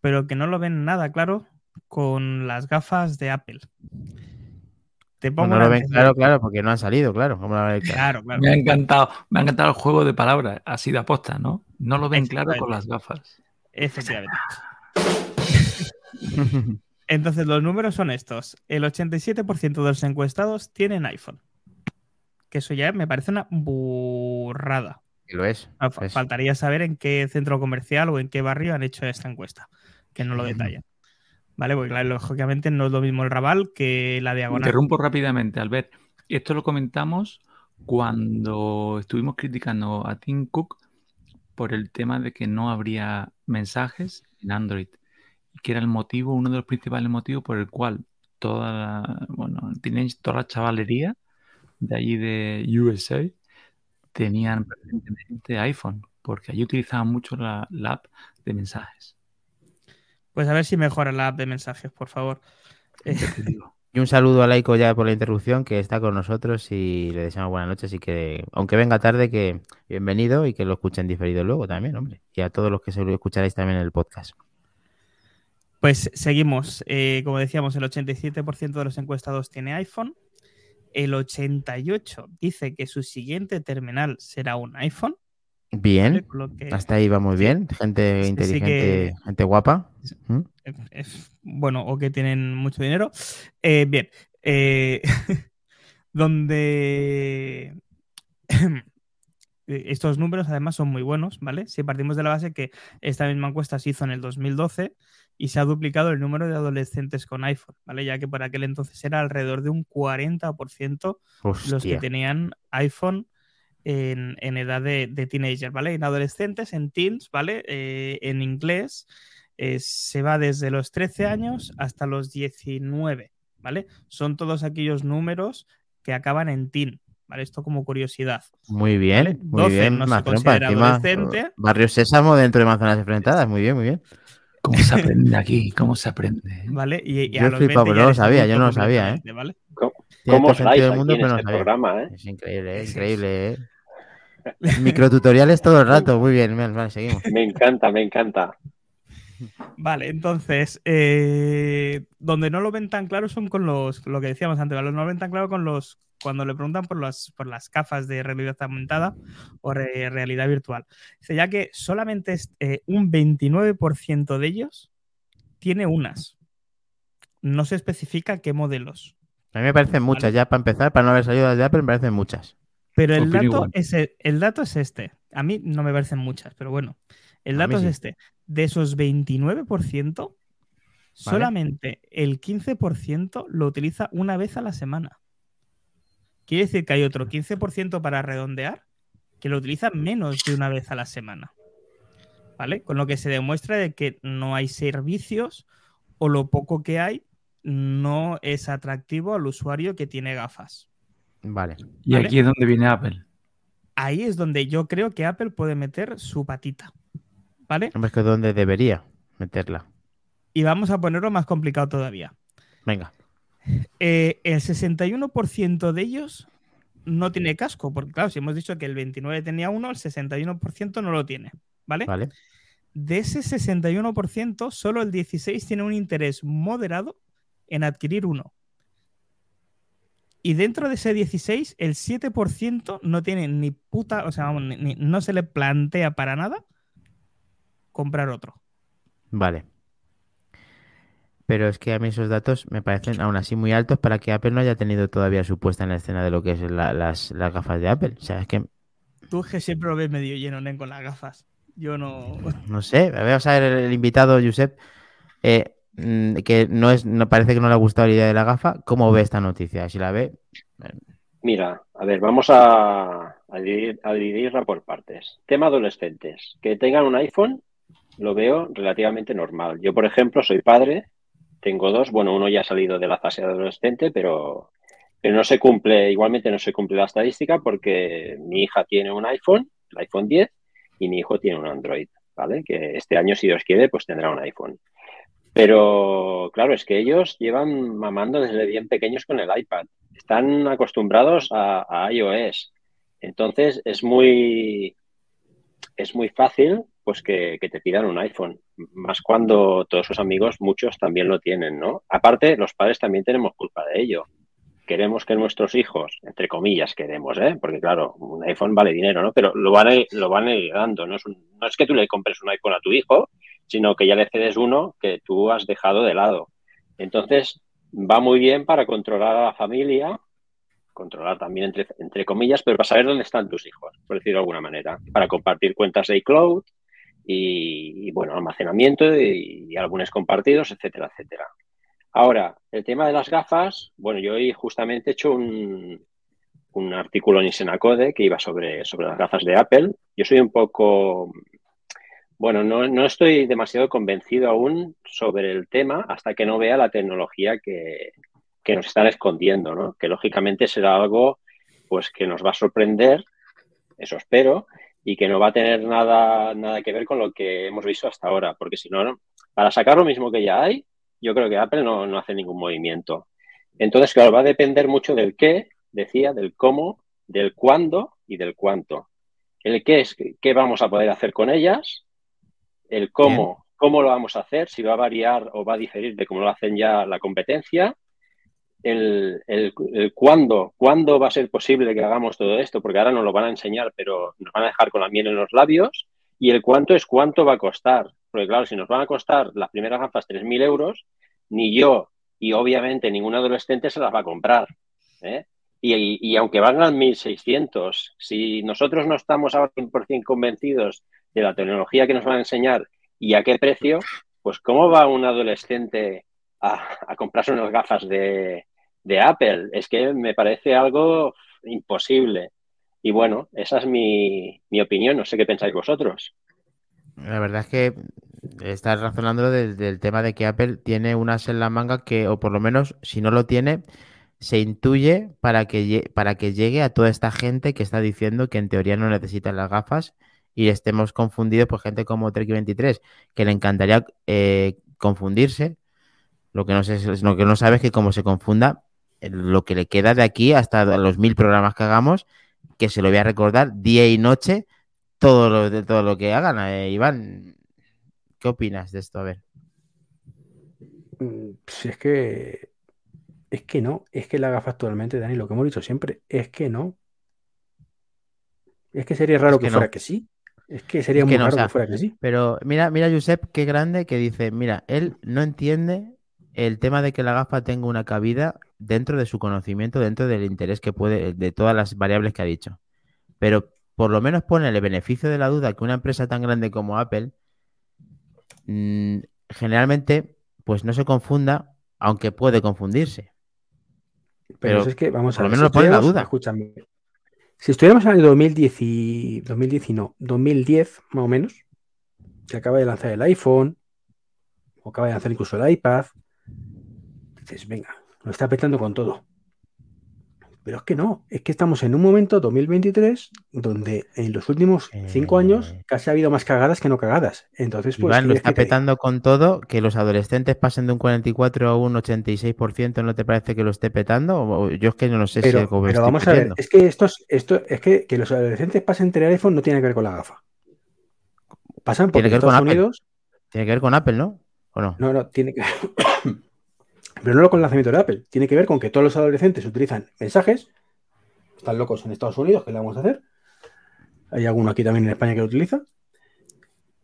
pero que no lo ven nada claro con las gafas de Apple. Te pongo no lo ven claro, claro, porque no han salido, claro. claro? Me ha encantado, me ha encantado el juego de palabras, así de aposta, ¿no? No lo ven claro con las gafas. Efectivamente. Entonces, los números son estos. El 87% de los encuestados tienen iPhone que eso ya me parece una burrada. Y lo es, Faltaría saber en qué centro comercial o en qué barrio han hecho esta encuesta, que no lo detallan. ¿Vale? Porque lógicamente no es lo mismo el Raval que la diagonal. Interrumpo rápidamente, Albert. Esto lo comentamos cuando estuvimos criticando a Tim Cook por el tema de que no habría mensajes en Android, que era el motivo, uno de los principales motivos por el cual toda la, bueno, toda la chavalería de allí de USA tenían preferentemente iPhone, porque allí utilizaban mucho la, app de mensajes. Pues a ver si mejora la app de mensajes, por favor. Y un saludo a Laiko ya por la interrupción, que está con nosotros y le deseamos buenas noches y que, aunque venga tarde, que bienvenido y que lo escuchen diferido luego también, hombre. Y a todos los que se lo escucharéis también en el podcast. Pues seguimos. Eh, como decíamos, el 87% de los encuestados tiene iPhone, el 88 dice que su siguiente terminal será un iPhone. Bien, hasta ahí va muy bien. Gente inteligente, gente guapa. ¿Mm? bueno, o que tienen mucho dinero. Eh, bien, eh, donde estos números además son muy buenos, ¿vale? Si partimos de la base que esta misma encuesta se hizo en el 2012 y se ha duplicado el número de adolescentes con iPhone, ¿vale? Ya que por aquel entonces era alrededor de un 40% los que tenían iPhone en, edad de, teenager, ¿vale? En adolescentes, en teens, ¿vale? Eh, en inglés eh, se va desde los 13 años hasta los 19, ¿vale? Son todos aquellos números que acaban en teen, ¿vale? Esto como curiosidad. Muy bien, muy bien. No se Barrio Sésamo dentro de manzanas enfrentadas, muy bien, muy bien. ¿Cómo se aprende aquí? ¿Cómo se aprende? ¿Vale? Y, yo flipado, pero no lo sabía, yo no lo sabía, ¿eh? ¿vale? ¿Cómo, os del mundo, en este programa, ¿eh? Es increíble, increíble, ¿eh? Microtutoriales todo el rato, muy bien, vale, seguimos. Me encanta, me encanta. Vale, entonces, eh, donde no lo ven tan claro son con los, lo que decíamos antes, no lo ven tan claro con los, cuando le preguntan por, las, por las gafas de realidad aumentada o realidad virtual. Dice ya que solamente eh, un 29% de ellos tiene unas. No se especifica qué modelos. A mí me parecen muchas, ya para empezar, para no haber salido de Apple, me parecen muchas. Pero el dato, es, el dato es este. A mí no me parecen muchas, pero bueno. El dato es este. De esos 29%, solamente el 15% lo utiliza una vez a la semana. Quiere decir que hay otro 15% para redondear que lo utiliza menos de una vez a la semana. ¿Vale? Con lo que se demuestra de que no hay servicios o lo poco que hay no es atractivo al usuario que tiene gafas. Vale. Y ¿Vale? aquí es donde viene Apple. Ahí es donde yo creo que Apple puede meter su patita. ¿Vale? Hombre, es que donde debería meterla. Y vamos a ponerlo más complicado todavía. Venga. Eh, el 61% de ellos no tiene casco, porque claro, si hemos dicho que el 29 tenía uno, el 61% no lo tiene, ¿vale? Vale. De ese 61%, solo el 16 tiene un interés moderado en adquirir uno. Y dentro de ese 16, el 7% no tiene ni puta, o sea, vamos, ni- ni- no se le plantea para nada comprar otro. Vale. Pero es que a mí esos datos me parecen aún así muy altos para que Apple no haya tenido todavía su puesta en la escena de lo que es la- las, las gafas de Apple. O sea, es que, Tú que siempre lo ves medio lleno, Nen, con las gafas. Yo no. no sé, vamos a ver el, el invitado, Josep, eh, mm, que no es, no parece que no le ha gustado la idea de la gafa. ¿Cómo ve esta noticia? Si la ve, Mira, a ver, vamos a, a dividir- a dividirla por partes. Tema adolescentes. Que tengan un iPhone lo veo relativamente normal. Yo, por ejemplo, soy padre, tengo dos, bueno, uno ya ha salido de la fase adolescente, pero, no se cumple, igualmente no se cumple la estadística porque mi hija tiene un iPhone, el iPhone 10, y mi hijo tiene un Android, ¿vale? Que este año, si Dios quiere, pues tendrá un iPhone. Pero claro, es que ellos llevan mamando desde bien pequeños con el iPad. Están acostumbrados a, a iOS. Entonces es muy, es muy fácil pues que, te pidan un iPhone. Más cuando todos sus amigos, muchos también lo tienen, ¿no? Aparte, los padres también tenemos culpa de ello. Queremos que nuestros hijos, entre comillas, queremos, ¿eh? Porque claro, un iPhone vale dinero, ¿no? Pero lo van lo van a ir dando. No es, no es que tú le compres un iPhone a tu hijo, sino que ya le cedes uno que tú has dejado de lado. Entonces, va muy bien para controlar a la familia, controlar también entre, entre comillas, pero para saber dónde están tus hijos, por decirlo de alguna manera, para compartir cuentas de iCloud y, bueno, almacenamiento y, y álbumes compartidos, etcétera, etcétera. Ahora, el tema de las gafas, bueno, yo hoy justamente he hecho un, un artículo en Isenacode que iba sobre, sobre las gafas de Apple. Yo soy un poco, bueno, no, no estoy demasiado convencido aún sobre el tema hasta que no vea la tecnología que, que nos están escondiendo, ¿no? Que lógicamente será algo pues que nos va a sorprender, eso espero, y que no va a tener nada, nada que ver con lo que hemos visto hasta ahora, porque si no, para sacar lo mismo que ya hay, yo creo que Apple no, no hace ningún movimiento. Entonces, claro, va a depender mucho del qué, decía, del cómo, del cuándo y del cuánto. El qué es qué vamos a poder hacer con ellas, el cómo, cómo lo vamos a hacer, si va a variar o va a diferir de cómo lo hacen ya la competencia, el, el, cuándo, va a ser posible que hagamos todo esto, porque ahora nos lo van a enseñar, pero nos van a dejar con la miel en los labios, y el cuánto es cuánto va a costar, porque claro, si nos van a costar las primeras gafas 3.000 euros, ni yo y obviamente ningún adolescente se las va a comprar. ¿eh? Y, y, y aunque valgan 1.600, si nosotros no estamos ahora 100% convencidos de la tecnología que nos van a enseñar y a qué precio, pues ¿cómo va un adolescente a, a comprarse unas gafas de, de, Apple? Es que me parece algo imposible. Y bueno, esa es mi, mi opinión, no sé qué pensáis vosotros. La verdad es que estás razonando del, del, tema de que Apple tiene unas en la manga que, o por lo menos, si no lo tiene, se intuye para que, para que llegue a toda esta gente que está diciendo que en teoría no necesitan las gafas y estemos confundidos por gente como Trek23, que le encantaría eh, confundirse. Lo que, no sé, lo que no sabe es que como se confunda, lo que le queda de aquí hasta los mil programas que hagamos, que se lo voy a recordar día y noche todo lo, de todo lo que hagan. Eh, Iván, ¿qué opinas de esto? A ver. Si es que. Es que no. Es que la gafa actualmente, Dani, lo que hemos dicho siempre, es que no. Es que sería raro es que, que, fuera que sí. Es que sería es muy que no, raro o sea, que fuera que sí. Pero mira, mira, Josep, qué grande que dice: Mira, él no entiende el tema de que la gafa tenga una cabida dentro de su conocimiento, dentro del interés que puede, de todas las variables que ha dicho. Pero por lo menos pone el beneficio de la duda que una empresa tan grande como Apple mm, generalmente, pues no se confunda, aunque puede confundirse. Pero, Pero es que, vamos por a lo ver, menos lo pone la duda. Escúchame. Si estuviéramos en el 2010, y- 2010 y no, 2010 más o menos, que acaba de lanzar el iPhone, o acaba de lanzar incluso el iPad, dices, venga, lo está petando con todo. Pero es que no, es que estamos en un momento 2023 donde en los últimos cinco Eh, años casi ha habido más cagadas que no cagadas. Entonces, pues, Iván ¿qué lo está te petando con todo, que los adolescentes pasen de un 44 a un 86%, ¿no te parece que lo esté petando? Yo es que no lo sé si Pero, algo me pero estoy vamos a ver, es que estos, esto, es que, que los adolescentes pasen iPhone no tiene que ver con la gafa. Pasan con Estados Apple. Unidos, Tiene que ver con Apple, ¿no? ¿O no? no, no, tiene que pero no con el lanzamiento de Apple, tiene que ver con que todos los adolescentes utilizan mensajes, están locos en Estados Unidos, ¿qué le vamos a hacer? Hay alguno aquí también en España que lo utiliza.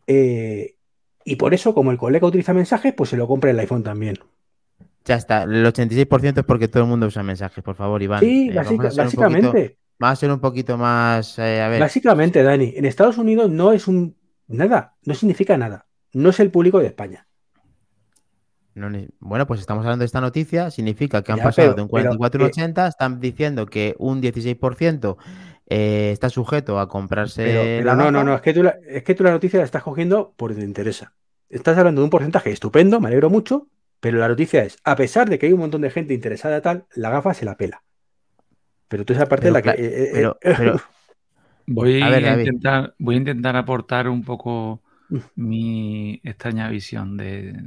Eh, y por eso, como el colega utiliza mensajes, pues se lo compra el iPhone también. Ya está, el 86% es porque todo el mundo usa mensajes, por favor, Iván. Sí, Eh, básica- básicamente. poquito- vamos a ser un poquito más, eh, a ver, Básicamente, Dani, en Estados Unidos no es un nada, no significa nada. No es el público de España. No ni- bueno, pues estamos hablando de esta noticia, significa que han Ya, pasado pero- de un pero, 44 a un eh, 80, están diciendo que un 16% eh, está sujeto a comprarse Pero, no, no, no, es que, tú la, es que tú la noticia la estás cogiendo por te interesa. Estás hablando de un porcentaje estupendo, me alegro mucho, pero la noticia es, a pesar de que hay un montón de gente interesada tal, la gafa se la pela. Pero tú esa parte Pero es la que... eh, eh, pero- eh, pero- Voy A ver, intentar, voy a intentar aportar un poco mi extraña visión de,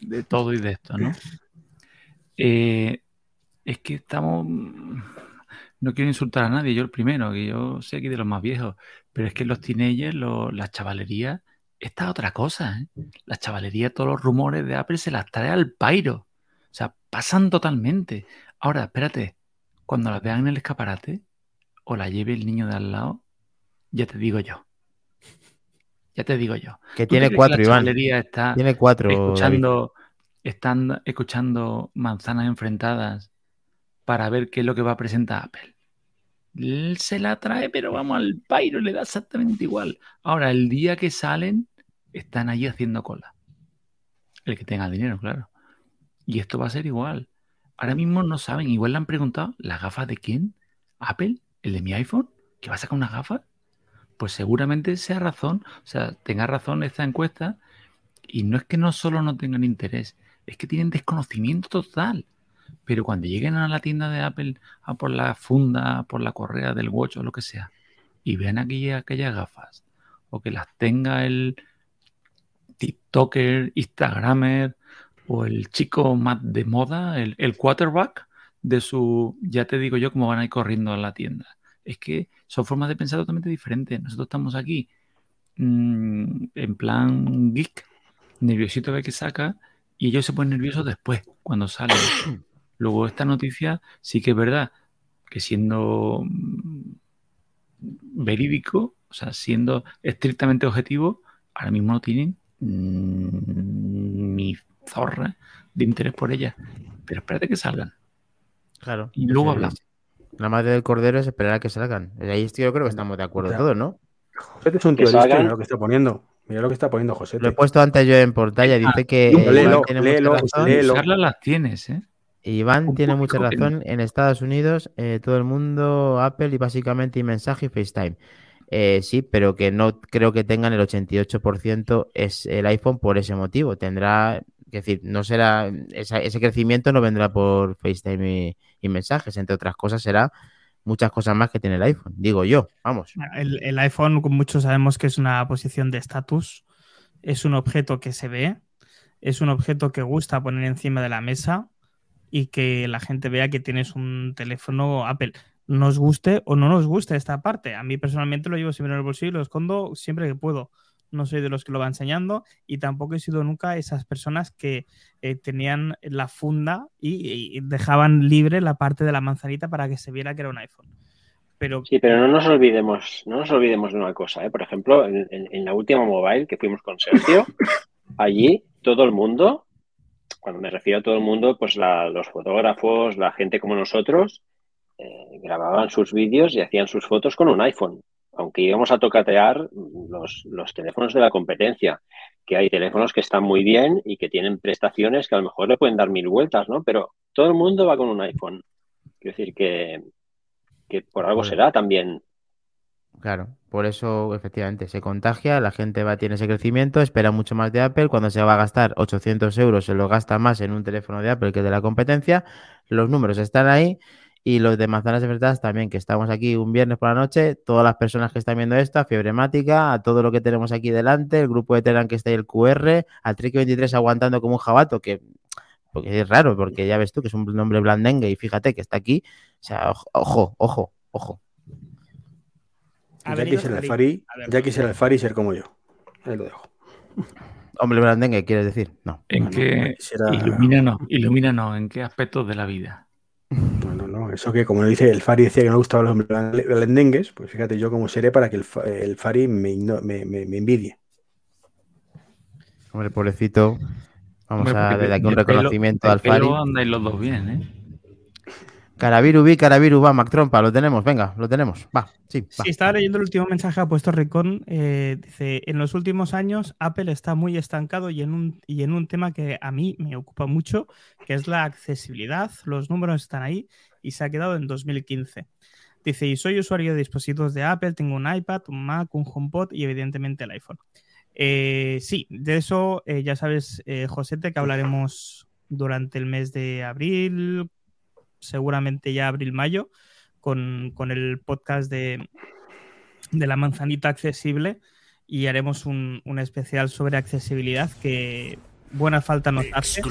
de todo y de esto, ¿no? Eh, es que estamos. No quiero insultar a nadie, yo el primero, que yo sé aquí de los más viejos, pero es que los teenagers, los, la chavalería, esta es otra cosa, ¿eh? La chavalería, todos los rumores de Apple se las trae al pairo. O sea, pasan totalmente. Ahora, espérate, cuando las vean en el escaparate o la lleve el niño de al lado, ya te digo yo. Ya te digo yo. que ¿Tú tiene que cuatro, la Iván. está Tiene cuatro. Escuchando, están escuchando manzanas enfrentadas para ver qué es lo que va a presentar Apple. Él se la trae, pero vamos al pairo, le da exactamente igual. Ahora, el día que salen, están allí haciendo cola. El que tenga dinero, claro. Y esto va a ser igual. Ahora mismo no saben, igual le han preguntado, ¿las gafas de quién? ¿Apple? ¿El de mi iPhone? ¿Que va a sacar unas gafas? Pues seguramente sea razón, o sea, tenga razón esta encuesta y no es que no solo no tengan interés, es que tienen desconocimiento total. Pero cuando lleguen a la tienda de Apple a por la funda, por la correa del watch o lo que sea, y vean aquella, aquellas gafas, o que las tenga el TikToker, Instagramer, o el chico más de moda, el, el quarterback de su, ya te digo yo cómo van a ir corriendo a la tienda. Es que son formas de pensar totalmente diferentes. Nosotros estamos aquí mm, en plan geek, nerviosito a ver qué saca, y ellos se ponen nerviosos después, cuando salen. Luego esta noticia sí que es verdad que siendo mm, verídico, o sea, siendo estrictamente objetivo, ahora mismo no tienen mm, ni zorra de interés por ella. Pero espérate que salgan. Claro. Y luego Sí, hablamos. La madre del cordero es esperar a que salgan. Ahí yo creo que estamos de acuerdo todos, ¿no? José es un Que tío listo, mira lo que está poniendo. Mira lo que está poniendo José. Lo he puesto antes yo en pantalla. Dice que un- eh, léelo, tiene léelo, mucha léelo. Las tienes, ¿eh? Iván tiene mucha que razón. En Estados Unidos, eh, todo el mundo, Apple y básicamente y mensaje y FaceTime. Eh, sí, pero que no creo que tengan el 88% es el iPhone por ese motivo. Tendrá, es decir, no será, ese crecimiento no vendrá por FaceTime y, mensajes, entre otras cosas, será muchas cosas más que tiene el iPhone, digo yo, vamos. El, el iPhone, como muchos sabemos que es una posición de estatus, es un objeto que se ve, es un objeto que gusta poner encima de la mesa y que la gente vea que tienes un teléfono Apple. Nos guste o no nos guste esta parte. A mí personalmente lo llevo siempre en el bolsillo y lo escondo siempre que puedo. No soy de los que lo va enseñando y tampoco he sido nunca esas personas que eh, tenían la funda y, y dejaban libre la parte de la manzanita para que se viera que era un iPhone. Pero Sí, pero no nos olvidemos, no nos olvidemos de una cosa, ¿eh? Por ejemplo, en, en- en la última mobile que fuimos con Sergio, allí todo el mundo, cuando me refiero a todo el mundo, pues la- los fotógrafos, la gente como nosotros, eh, grababan sus vídeos y hacían sus fotos con un iPhone. Aunque íbamos a tocatear los, los teléfonos de la competencia, que hay teléfonos que están muy bien y que tienen prestaciones que a lo mejor le pueden dar mil vueltas, ¿no? Pero todo el mundo va con un iPhone. Quiero decir que, que por algo será también. Claro, por eso efectivamente se contagia, la gente va, tiene ese crecimiento, espera mucho más de Apple, cuando se va a gastar 800 euros se lo gasta más en un teléfono de Apple que de la competencia, los números están ahí y los de Manzanas Verdad también, que estamos aquí un viernes por la noche, todas las personas que están viendo esta, Fiebremática, a todo lo que tenemos aquí delante, el grupo de Telegram que está ahí, el QR, al Trick 23 aguantando como un jabato, que porque es raro, porque ya ves tú que es un nombre blandengue y fíjate que está aquí. O sea, ojo, ojo, ojo. Ya quisiera, el Fari, ya quisiera el Fari ser como yo. Ahí lo dejo. Hombre blandengue, quieres decir? No. ¿En qué? Ilumínanos, ilumínanos, ¿en qué aspectos de la vida? Eso que, como dice, el Fari decía que no le gustaban los blandengues, pues fíjate yo cómo seré para que el, el Fari me, me, me, envidie. Hombre, pobrecito. Vamos a darle aquí un reconocimiento al Fari. andáis los dos bien, ¿eh? Carabiru vi, Carabiru va, Mac Trompa, lo tenemos, venga, lo tenemos, va, sí. Sí, estaba leyendo el último mensaje que ha puesto Ricón, eh, dice, en los últimos años Apple está muy estancado y en, un, y en un tema que a mí me ocupa mucho, que es la accesibilidad, los números están ahí y se ha quedado en 2015. Dice, y soy usuario de dispositivos de Apple, tengo un iPad, un Mac, un HomePod y evidentemente el iPhone. Eh, sí, de eso eh, ya sabes, Josete, que hablaremos durante el mes de abril, seguramente ya abril-mayo, con, el podcast de, de, la manzanita accesible y haremos un, especial sobre accesibilidad que buena falta nos hace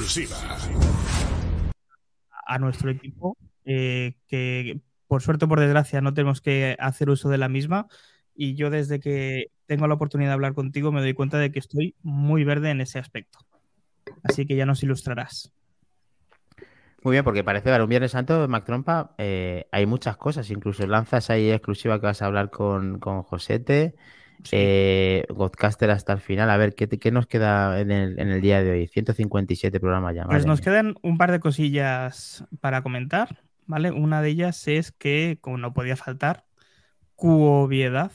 a nuestro equipo, eh, que por suerte o por desgracia no tenemos que hacer uso de la misma. Y yo desde que tengo la oportunidad de hablar contigo me doy cuenta de que estoy muy verde en ese aspecto. Así que ya nos ilustrarás. Muy bien, porque parece que un Viernes Santo, Mac Trompa, eh, hay muchas cosas. Incluso lanzas ahí exclusiva que vas a hablar con, con Josete. Eh, Godcaster hasta el final. A ver, ¿qué, qué nos queda en el, en el, día de hoy? 157 programas ya. Pues nos quedan un par de cosillas para comentar, ¿vale? Una de ellas es que, como no podía faltar, Cuoviedad.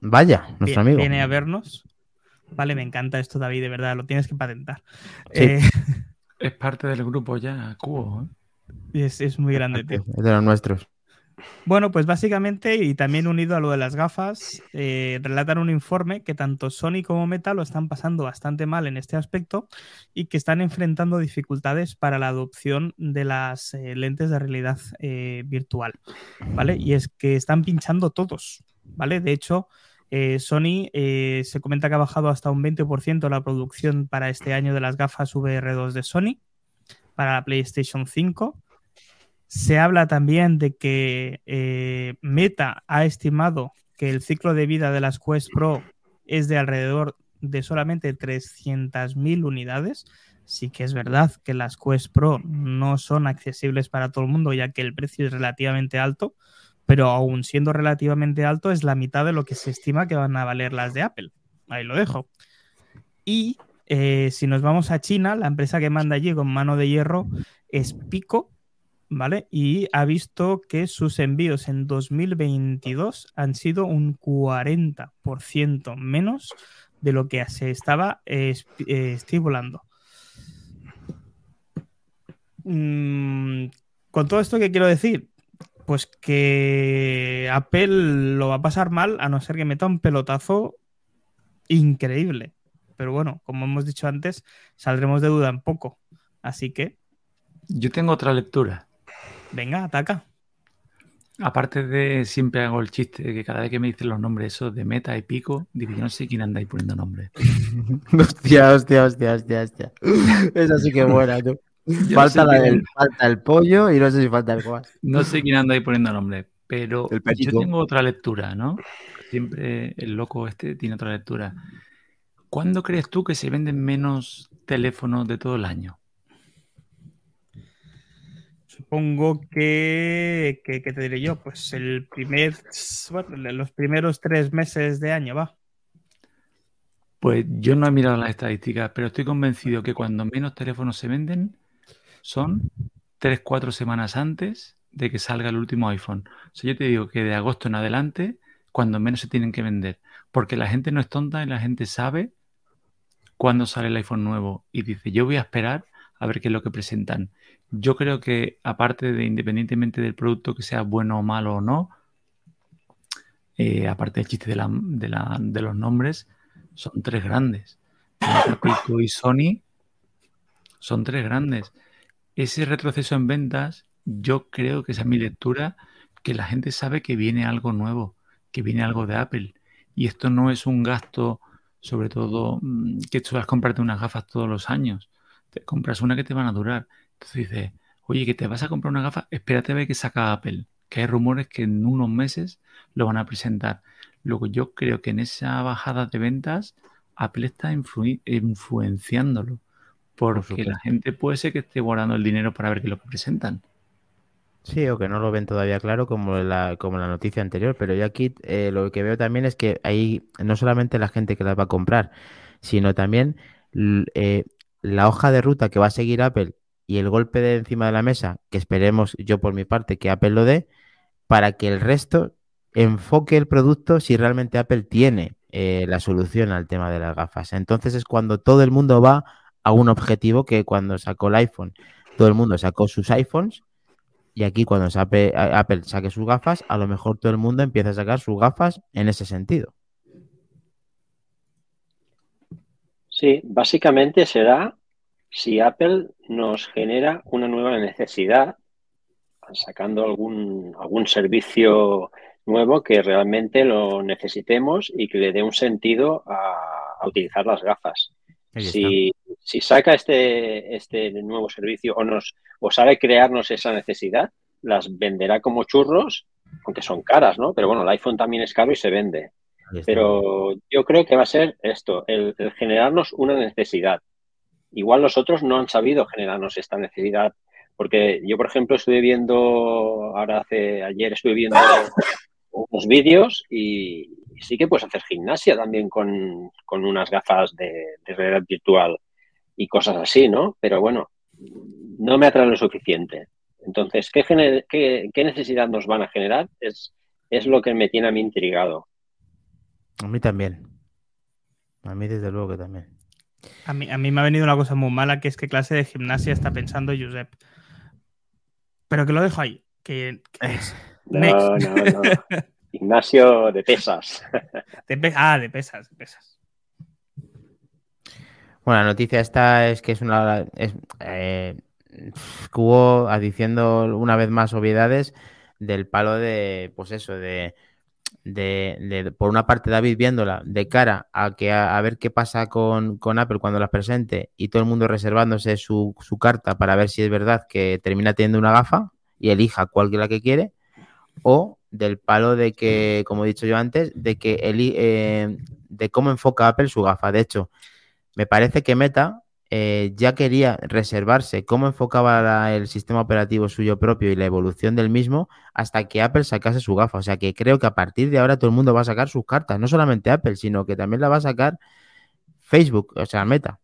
Vaya, nuestro amigo. Viene a vernos. Vale, me encanta esto, David, de verdad, lo tienes que patentar. Sí. Eh, es parte del grupo ya, Cubo. ¿eh? Es, muy grande, tío. Es de los nuestros. Bueno, pues básicamente, y también unido a lo de las gafas, eh, relatan un informe que tanto Sony como Meta lo están pasando bastante mal en este aspecto y que están enfrentando dificultades para la adopción de las eh, lentes de realidad virtual, ¿vale? Y es que están pinchando todos, ¿vale? De hecho, eh, Sony eh, se comenta que ha bajado hasta un 20% la producción para este año de las gafas VR2 de Sony para la PlayStation 5. Se habla también de que eh, Meta ha estimado que el ciclo de vida de las Quest Pro es de alrededor de solamente 300.000 unidades. Sí que es verdad que las Quest Pro no son accesibles para todo el mundo ya que el precio es relativamente alto, pero aún siendo relativamente alto es la mitad de lo que se estima que van a valer las de Apple. Ahí lo dejo. Y eh, si nos vamos a China, la empresa que manda allí con mano de hierro es Pico, ¿vale? Y ha visto que sus envíos en 2022 han sido un 40% menos de lo que se estaba eh, estipulando. Mm, con todo esto, ¿qué quiero decir? Pues que Apple lo va a pasar mal a no ser que meta un pelotazo increíble. Pero bueno, como hemos dicho antes, saldremos de duda en poco. Así que. Yo tengo otra lectura. Venga, ataca. Aparte de siempre hago el chiste de que cada vez que me dicen los nombres esos de meta y pico, digo, yo no sé quién andáis poniendo nombres. hostia, hostia, hostia, hostia, hostia. Esa sí que buena, tú. Falta, el pollo y no sé si falta el cual. No sé quién anda ahí poniendo nombre, pero yo tengo otra lectura, ¿no? Siempre el loco este tiene otra lectura. ¿Cuándo crees tú que se venden menos teléfonos de todo el año? Supongo que, ¿qué te diré yo? Pues el primer, bueno, los primeros tres meses de año, va. Pues yo no he mirado las estadísticas, pero estoy convencido que cuando menos teléfonos se venden, son 3-4 semanas antes de que salga el último iPhone. O sea, yo te digo que de agosto en adelante, cuando menos se tienen que vender. Porque la gente no es tonta y la gente sabe cuándo sale el iPhone nuevo y dice, yo voy a esperar a ver qué es lo que presentan. Yo creo que aparte de, independientemente del producto que sea bueno o malo o no, eh, aparte del chiste de, los nombres, son tres grandes. Pico y Sony son tres grandes. Ese retroceso en ventas, yo creo que esa es mi lectura, que la gente sabe que viene algo nuevo, que viene algo de Apple. Y esto no es un gasto, sobre todo, mm, que tú vas a comprarte unas gafas todos los años. Te compras una que te van a durar. Entonces dices, oye, que te vas a comprar una gafa, espérate a ver qué saca Apple. Que hay rumores que en unos meses lo van a presentar. Luego yo creo que en esa bajada de ventas, Apple está influenciándolo. Porque la gente puede ser que esté guardando el dinero para ver qué lo que presentan. Sí, o que no lo ven todavía claro como la, como la noticia anterior, pero yo aquí eh, lo que veo también es que hay no solamente la gente que las va a comprar, sino también eh, la hoja de ruta que va a seguir Apple y el golpe de encima de la mesa, que esperemos yo por mi parte que Apple lo dé, para que el resto enfoque el producto si realmente Apple tiene eh, la solución al tema de las gafas. Entonces es cuando todo el mundo va a un objetivo que cuando sacó el iPhone, todo el mundo sacó sus iPhones y aquí cuando Apple, Apple saque sus gafas, a lo mejor todo el mundo empieza a sacar sus gafas en ese sentido. Sí, básicamente será si Apple nos genera una nueva necesidad, sacando algún, algún servicio nuevo que realmente lo necesitemos y que le dé un sentido a, utilizar las gafas. Si, si, saca este, este nuevo servicio o nos o sabe crearnos esa necesidad, las venderá como churros, aunque son caras, ¿no? Pero bueno, el iPhone también es caro y se vende. Pero yo creo que va a ser esto, el, generarnos una necesidad. Igual nosotros no han sabido generarnos esta necesidad, porque yo, por ejemplo, estuve viendo, ahora hace, ayer estuve viendo unos vídeos y, sí que puedes hacer gimnasia también con, unas gafas de, realidad virtual y cosas así, ¿no? Pero bueno, no me atrae lo suficiente. Entonces, ¿qué, necesidad nos van a generar? Es, es lo que me tiene a mí intrigado. A mí también. A mí desde luego que también. A mí, a mí me ha venido una cosa muy mala, que es que clase de gimnasia está pensando Josep. Pero que lo dejo ahí. Que, no, no, no. Gimnasio de pesas. ah, de pesas, de pesas. Bueno, la noticia esta es que es una. Es, eh, Cubo diciendo una vez más obviedades del palo de, pues eso, de, de, por una parte David viéndola de cara a que a, ver qué pasa con, Apple cuando las presente y todo el mundo reservándose su, su, carta para ver si es verdad que termina teniendo una gafa y elija cuál que la que quiere, o del palo de que, como he dicho yo antes, de que eh, de cómo enfoca Apple su gafa. De hecho, me parece que Meta eh, ya quería reservarse cómo enfocaba el sistema operativo suyo propio y la evolución del mismo hasta que Apple sacase su gafa. O sea que creo que a partir de ahora todo el mundo va a sacar sus cartas, no solamente Apple, sino que también la va a sacar Facebook, o sea, Meta.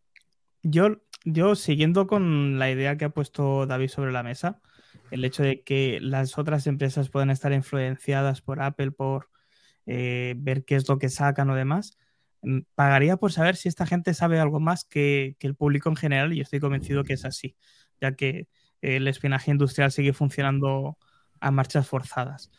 Yo, yo siguiendo con la idea que ha puesto David sobre la mesa, el hecho de que las otras empresas pueden estar influenciadas por Apple, por eh, ver qué es lo que sacan o demás pagaría por saber si esta gente sabe algo más que, el público en general y estoy convencido que es así, ya que el espionaje industrial sigue funcionando a marchas forzadas.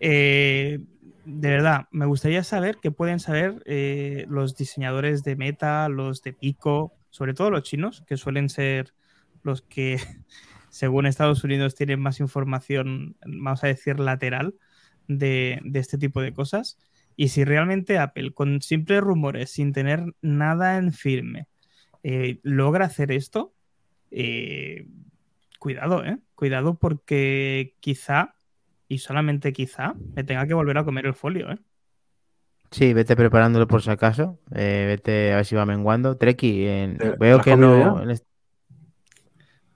Eh, de verdad, me gustaría saber qué pueden saber eh, los diseñadores de Meta, los de Pico, sobre todo los chinos, que suelen ser los que, según Estados Unidos, tienen más información, vamos a decir, lateral de este tipo de cosas. Y si realmente Apple, con simples rumores, sin tener nada en firme, eh, logra hacer esto, eh, cuidado, ¿eh? Cuidado porque quizá, y solamente quizá, me tenga que volver a comer el folio, ¿eh? Sí, vete preparándolo por si acaso. Eh, vete a ver si va menguando. Treki, veo que no.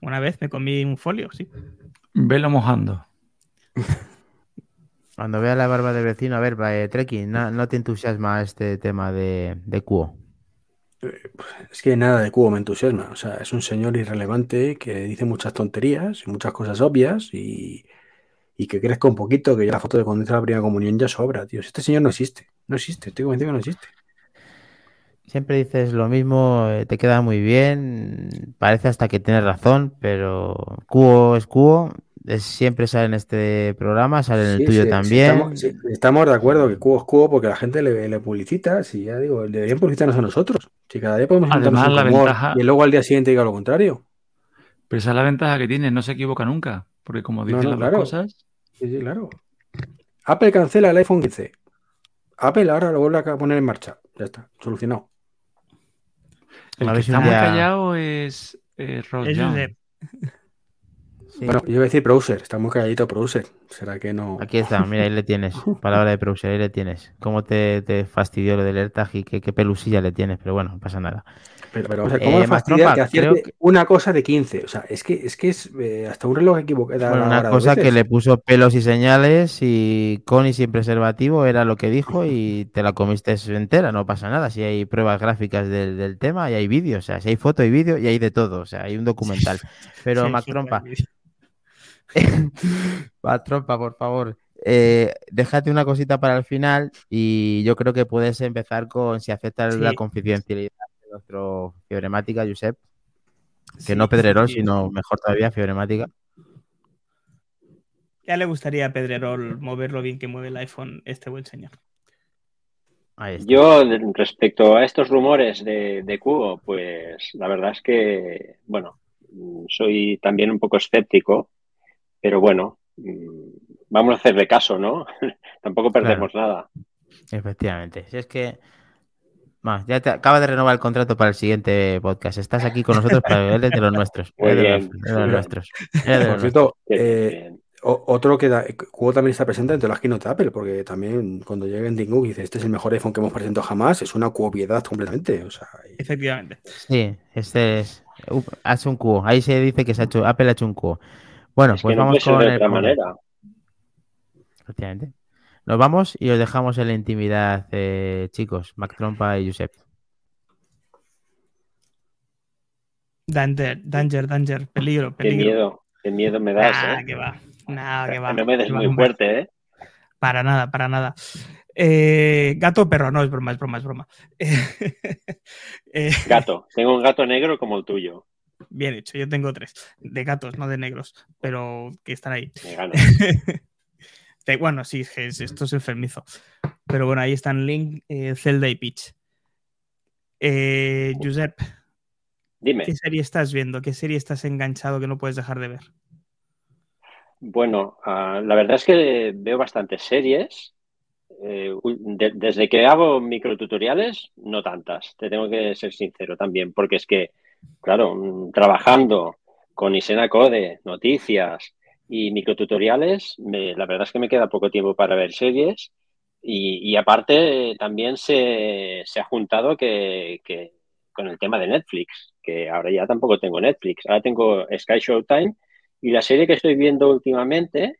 Una vez me comí un folio, sí. Velo mojando. Cuando vea la barba del vecino, a ver, eh, Treki, no, te entusiasma este tema de, de Cuo? Eh, es que nada de Cuo me entusiasma. O sea, es un señor irrelevante que dice muchas tonterías y muchas cosas obvias y, y que crezca un poquito, que ya la foto de cuando entra la primera comunión ya sobra, tío. Este señor no existe, no existe, estoy convencido que no existe. Siempre dices lo mismo, eh, te queda muy bien, parece hasta que tienes razón, pero Cuo es Cuo, es- siempre sale en este programa, sale en el Sí, tuyo sí, sí, también. estamos, sí, estamos de acuerdo que cubo es cubo porque la gente le, le publicita, si ya digo, deberían publicitarnos a nosotros. Si cada día podemos Además, la ventaja- y luego al día siguiente diga lo contrario. Pero esa es la ventaja que tiene, no se equivoca nunca. Porque como dice no, las claro. cosas, Sí, sí, claro. Apple cancela el iPhone 15. Apple ahora lo vuelve a poner en marcha. Ya está, solucionado. el que está muy callado es, eh, Ross Es. Sí. Bueno, yo iba a decir Browser, está muy calladito Browser. ¿Será que no? Aquí está, mira, ahí le tienes. Palabra de browser, ahí le tienes. Cómo te, te fastidió lo del AirTag y qué, qué pelusilla le tienes, pero bueno, no pasa nada. Pero, pero vamos a ver, Eh, ¿cómo fastidia Mastropa, que que- una cosa de 15? O sea, es que es, que es eh, hasta un reloj equivocado. Bueno, una cosa que le puso pelos y señales y con y sin preservativo era lo que dijo y te la comiste entera, no pasa nada. Si hay pruebas gráficas del, del tema y hay vídeo, o sea, si hay foto y vídeo y hay de todo, o sea, hay un documental. Pero Sí, Mac sí, Trompa, sí. Mac Trompa, por favor, eh, déjate una cosita para el final y yo creo que puedes empezar con si aceptas la confidencialidad de nuestro fibremática, Josep, que Sí, no Pedrerol, sí. sino mejor todavía, fibremática. Ya le gustaría a Pedrerol mover lo bien que mueve el iPhone este buen señor. Ahí está. Yo, respecto a estos rumores de, de Cubo, pues la verdad es que, bueno, soy también un poco escéptico, pero bueno, mm, vamos a hacerle caso, ¿no? Tampoco perdemos nada. Efectivamente. Si es que. Bueno, ya te acaba de renovar el contrato para el siguiente podcast. Estás aquí con nosotros para eres de los nuestros. Muy de bien. los, de los nuestros. Eres de los Por cierto, eh, otro que da, Cubo también está presente dentro de las keynote de Apple, porque también cuando llega en y dice este es el mejor iPhone que hemos presentado jamás, es una cuobiedad completamente. O sea, y- Efectivamente. Sí, este es. uh, hace un cubo. Ahí se dice que se ha hecho, Apple ha hecho un cubo. Bueno, Es pues que no vamos con de el otra manera. Efectivamente. Nos vamos y os dejamos en la intimidad, eh, chicos, Mac Trompa y Josep. Danger, danger, danger. Peligro, Qué peligro. miedo, qué miedo me das, Ah, ¿eh? que va. Nada, que va. No me des muy fuerte, ¿eh? Para nada, para nada. Eh, gato o perro, no, es broma, es broma, es broma. Eh, Gato. Tengo un gato negro como el tuyo. Bien hecho, yo tengo tres. De gatos, no de negros, pero que están ahí. Me. De- bueno, sí, es esto es enfermizo. Pero bueno, ahí están Link, eh, Zelda y Peach. Eh, Josep, Dime. ¿qué serie estás viendo? ¿Qué serie estás enganchado que no puedes dejar de ver? Bueno, ah, la verdad es que veo bastantes series. Eh, de- desde que hago microtutoriales, no tantas. Te tengo que ser sincero también, porque es que, claro, mm, trabajando con Isena Code, noticias y microtutoriales, me- la verdad es que me queda poco tiempo para ver series. Y, aparte, también se, se ha juntado que, que con el tema de Netflix, que ahora ya tampoco tengo Netflix, ahora tengo Sky Showtime y la serie que estoy viendo últimamente,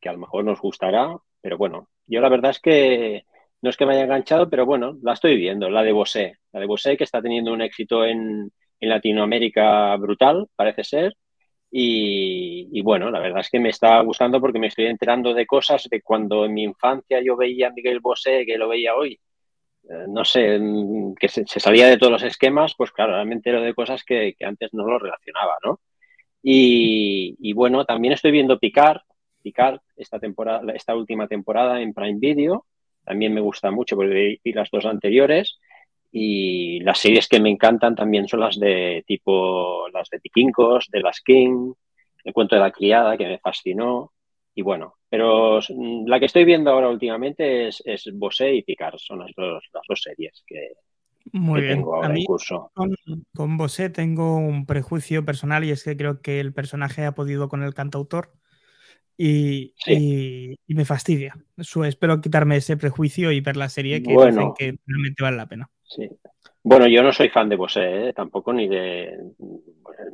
que a lo mejor nos gustará, pero bueno, yo la verdad es que no es que me haya enganchado, pero bueno, la estoy viendo, la de Bosé. La de Bosé que está teniendo un éxito en, en Latinoamérica brutal, parece ser. Y, y bueno, la verdad es que me está gustando porque me estoy enterando de cosas de cuando en mi infancia yo veía a Miguel Bosé, que lo veía hoy. Eh, no sé, mm, que se, se salía de todos los esquemas, pues claro, me entero de cosas que, que antes no lo relacionaba, ¿no? Y, y bueno, también estoy viendo Picard, Picard esta temporada, esta última temporada en Prime Video. También me gusta mucho porque vi las dos anteriores. Y las series que me encantan también son las de tipo las de Piquincos, de las King, El cuento de la criada, que me fascinó. Y bueno, pero mm, la que estoy viendo ahora últimamente es, es Bosé y Picard, son las dos, las dos series que, Muy que bien. tengo A ahora en mí curso. con, con Bosé tengo un prejuicio personal y es que creo que el personaje ha podido con el cantautor y, Sí. y- y me fastidia. Espero quitarme ese prejuicio y ver la serie que Bueno. dicen que realmente vale la pena. Sí. Bueno, yo no soy fan de Bosé, ¿eh? tampoco ni de...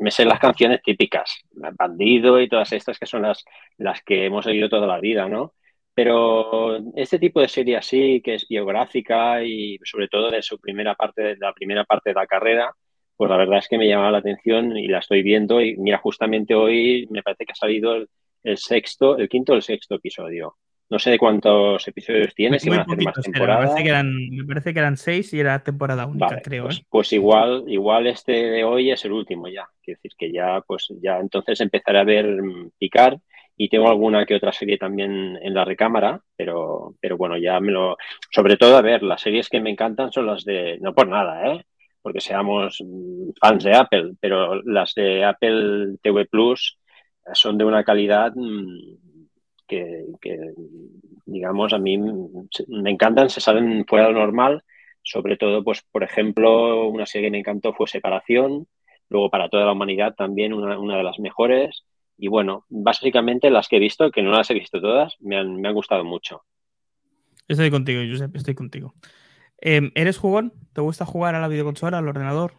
Me sé las canciones típicas, Bandido y todas estas que son las, las que hemos oído toda la vida, ¿no? Pero este tipo de serie así, que es biográfica y sobre todo de su primera parte, de la primera parte de la carrera, pues la verdad es que me llama la atención y la estoy viendo y mira, justamente hoy me parece que ha salido el, el sexto, el quinto o el sexto episodio. No sé de cuántos episodios tiene, si van a hacer más temporadas. Me parece, que eran, me parece que eran seis y era temporada única, creo. Pues, ¿eh? pues, igual, igual este de hoy es el último ya. Quiero decir que ya, pues ya entonces empezaré a ver mm, picar y tengo alguna que otra serie también en la recámara, pero, pero bueno, ya me lo. Sobre todo, a ver, las series que me encantan son las de. No por nada, ¿eh? Porque seamos mm, fans de Apple, pero las de Apple TV Plus son de una calidad que, digamos, a mí me encantan, se salen fuera de lo normal, sobre todo, pues, por ejemplo, una serie que me encantó fue Separación, luego para toda la humanidad también una, de las mejores, y bueno, básicamente las que he visto, que no las he visto todas, me han, me han gustado mucho. Estoy contigo, Josep, estoy contigo. Em, ¿Eres jugón? ¿Te gusta jugar a la videoconsola, al ordenador?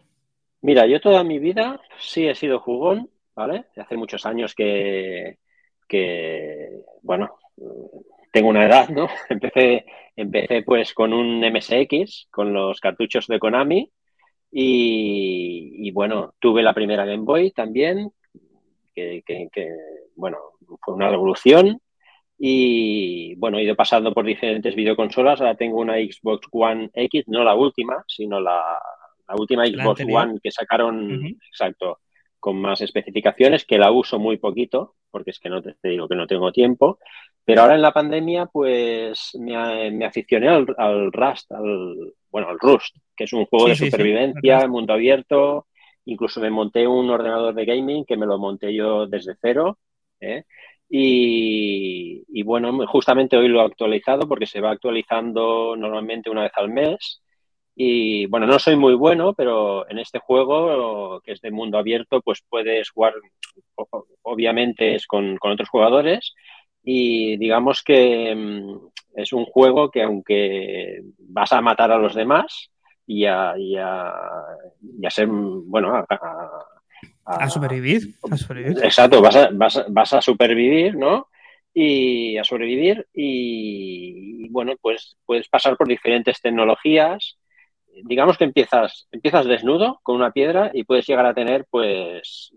Mira, yo toda mi vida sí he sido jugón, ¿vale? Hace muchos años que, que bueno, tengo una edad, ¿no? Empecé, empecé pues con un MSX, con los cartuchos de Konami, y, bueno, tuve la primera Game Boy también, que, bueno, fue una revolución. Y bueno, he ido pasando por diferentes videoconsolas. Ahora tengo una Xbox One X, no la última, sino la, última Xbox One que sacaron, exacto, con más especificaciones, que la uso muy poquito, porque es que no te, digo que no tengo tiempo. Pero ahora en la pandemia, pues me, me aficioné al, Rust, al, bueno, al Rust, que es un juego de supervivencia, mundo abierto. Incluso me monté un ordenador de gaming que me lo monté yo desde cero. ¿eh? Y, y, bueno, justamente hoy lo he actualizado porque se va actualizando normalmente una vez al mes. Y bueno, no soy muy bueno, pero en este juego, que es de mundo abierto, pues puedes jugar, obviamente es con, otros jugadores. Y digamos que mm, es un juego que aunque vas a matar a los demás y a, y a, ser, bueno, a, a, sobrevivir, Exacto, vas a, vas, vas a supervivir, ¿no? y a sobrevivir y, bueno, pues puedes pasar por diferentes tecnologías digamos que empiezas, empiezas desnudo con una piedra y puedes llegar a tener, pues,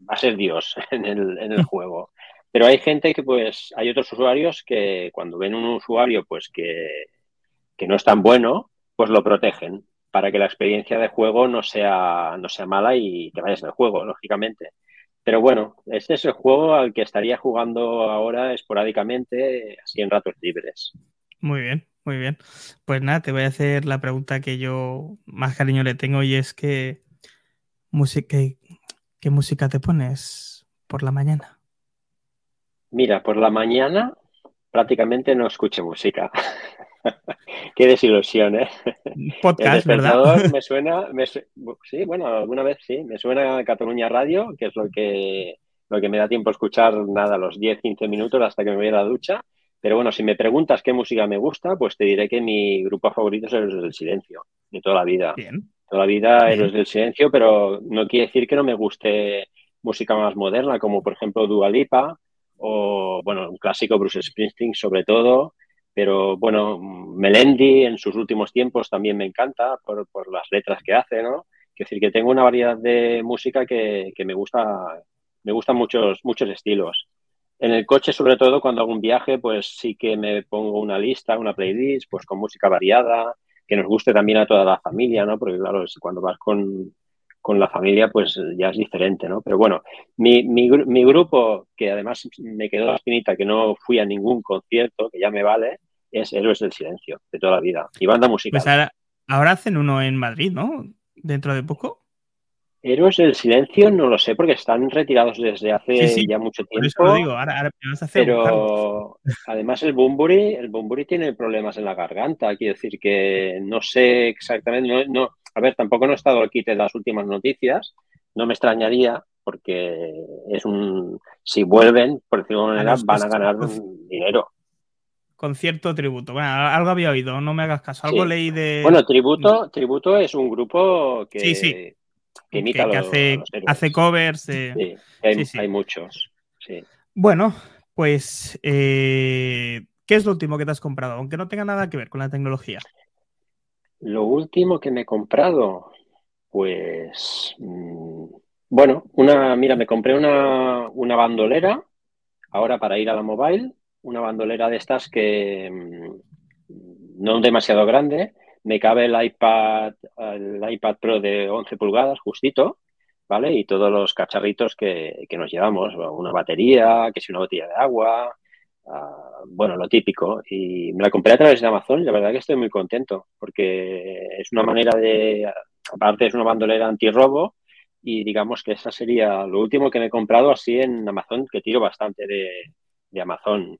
va a ser Dios en el, en el juego. Pero hay gente que, pues, hay otros usuarios que cuando ven un usuario, pues, que, que no es tan bueno, pues lo protegen para que la experiencia de juego no sea, no sea mala y te vayas del juego, lógicamente. Pero bueno, este es el juego al que estaría jugando ahora esporádicamente, así en ratos libres. Muy bien. Muy bien. Pues nada, te voy a hacer la pregunta que yo más cariño le tengo y es que música, ¿qué música te pones por la mañana? Mira, por la mañana prácticamente no escucho música. Qué desilusión, ¿eh? Podcast, ¿verdad? Me suena, sí, bueno, alguna vez sí, me suena Cataluña Radio, que es lo que, lo que me da tiempo a escuchar nada, los 10, 15 minutos hasta que me voy a la ducha. Pero bueno, si me preguntas qué música me gusta, pues te diré que mi grupo favorito es el del Silencio, de toda la vida. Bien. Toda la vida es del Silencio, pero no quiere decir que no me guste música más moderna, como por ejemplo Dua Lipa o, bueno, un clásico Bruce Springsteen sobre todo. Pero bueno, Melendi en sus últimos tiempos también me encanta por, por las letras que hace, ¿no? Quiero decir que tengo una variedad de música que, que me gusta, me gustan muchos, muchos estilos. En el coche, sobre todo, cuando hago un viaje, pues sí que me pongo una lista, una playlist, pues con música variada, que nos guste también a toda la familia, ¿no? Porque claro, cuando vas con, la familia, pues ya es diferente, ¿no? Pero bueno, mi, mi, mi, grupo, que además me quedó la espinita que no fui a ningún concierto, que ya me vale, es Héroes del Silencio, de toda la vida. Y banda musical. Pues ahora, ahora hacen uno en Madrid, ¿no? Dentro de poco. Héroes del Silencio no lo sé porque están retirados desde hace ya mucho tiempo. digo, ahora, vas a hacer pero además el Bumburi, el Bumburi tiene problemas en la garganta, quiero decir que no sé exactamente, no, a ver, tampoco no he estado al quite de las últimas noticias, no me extrañaría porque es un, si vuelven, por decirlo de manera, van a ganar dinero. Concierto tributo. Bueno, algo había oído, no me hagas caso. Algo leí de. Bueno, tributo, tributo es un grupo que, sí, sí que, hace, hace, covers. Sí, hay, muchos. Bueno, pues, eh, ¿qué es lo último que te has comprado? Aunque no tenga nada que ver con la tecnología. Lo último que me he comprado, pues, mm, bueno, una, mira, me compré una, bandolera ahora para ir a la mobile, una bandolera de estas que mm, no demasiado grande, me cabe el iPad, el iPad Pro de 11 pulgadas, justito, ¿vale? Y todos los cacharritos que, que nos llevamos, una batería, que si una botella de agua, ah, bueno, lo típico. Y me la compré a través de Amazon y la verdad que estoy muy contento porque es una manera de, aparte es una bandolera antirrobo y digamos que esa sería lo último que me he comprado así en Amazon, que tiro bastante de, de Amazon.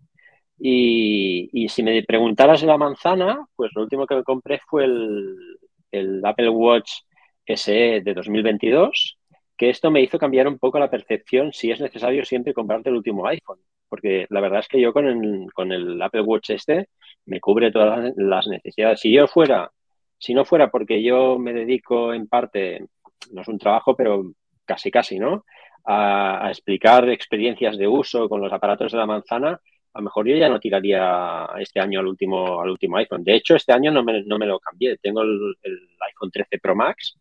Y, si me preguntaras la manzana, pues lo último que me compré fue el, Apple Watch SE de 2022 que esto me hizo cambiar un poco la percepción si es necesario siempre comprarte el último iPhone, porque la verdad es que yo con el, con el Apple Watch este me cubre todas las necesidades. Si yo fuera, si no fuera porque yo me dedico en parte, no es un trabajo, pero casi casi, ¿no? A explicar experiencias de uso con los aparatos de la manzana, a lo mejor yo ya no tiraría este año al último, al último iPhone. De hecho, este año no me, no me lo cambié. Tengo el, el iPhone 13 Pro Max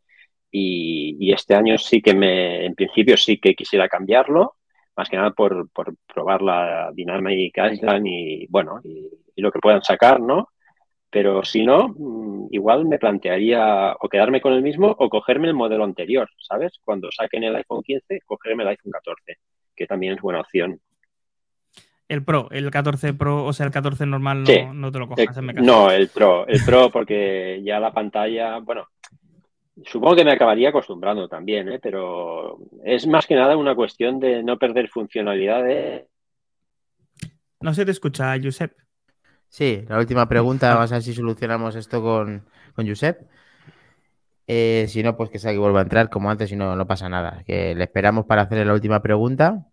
y, este año sí que me, en principio sí que quisiera cambiarlo, más que nada por, por probar la Dynamic Island y bueno, y, lo que puedan sacar, ¿no? Pero si no, mm, igual me plantearía o quedarme con el mismo o cogerme el modelo anterior, ¿sabes? Cuando saquen el iPhone 15, cogerme el iPhone 14, que también es buena opción. El Pro, el 14 Pro, o sea, el 14 normal no, no te lo cojas, en caso. No, el Pro, el Pro porque ya la pantalla, bueno, Supongo que me acabaría acostumbrando también, ¿eh? pero es más que nada una cuestión de no perder funcionalidades. No se te escucha, Josep. Sí, la última pregunta, vamos a ver si solucionamos esto con, con Josep. Eh, si no, pues que sea que vuelva a entrar como antes y no, no pasa nada. Que le esperamos para hacerle la última pregunta.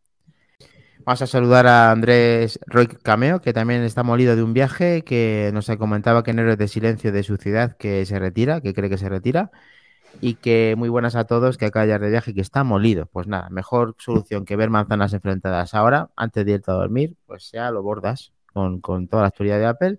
Vamos a saludar a Andrés Roy Cameo, que también está molido de un viaje, que nos comentaba que en Héroes de Silencio de su ciudad, que se retira, que cree que se retira y que muy buenas a todos, que acá ya de viaje que está molido. Pues nada, mejor solución que ver manzanas enfrentadas ahora, antes de irte a dormir, pues sea lo bordas con, toda la actualidad de Apple.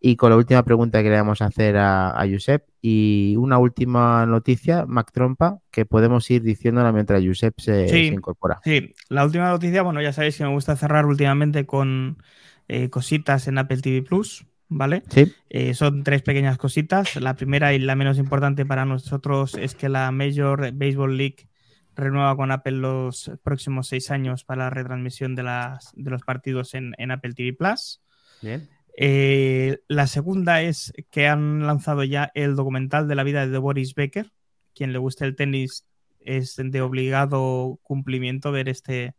Y con la última pregunta que le vamos a hacer a, a Josep. Y una última noticia, Mac Trompa, que podemos ir diciéndola mientras Josep se, incorpora. Sí, la última noticia, bueno, ya sabéis que me gusta cerrar últimamente con eh, cositas en Apple TV Plus. ¿vale? Sí. Eh, son tres pequeñas cositas. La primera y la menos importante para nosotros es que la Major Baseball League renueva con Apple los próximos seis años para la retransmisión de, las, de los partidos en, Apple TV Plus. Bien. Eh, la segunda es que han lanzado ya el documental de la vida de Boris Becker. Quien le guste el tenis es de obligado cumplimiento ver este,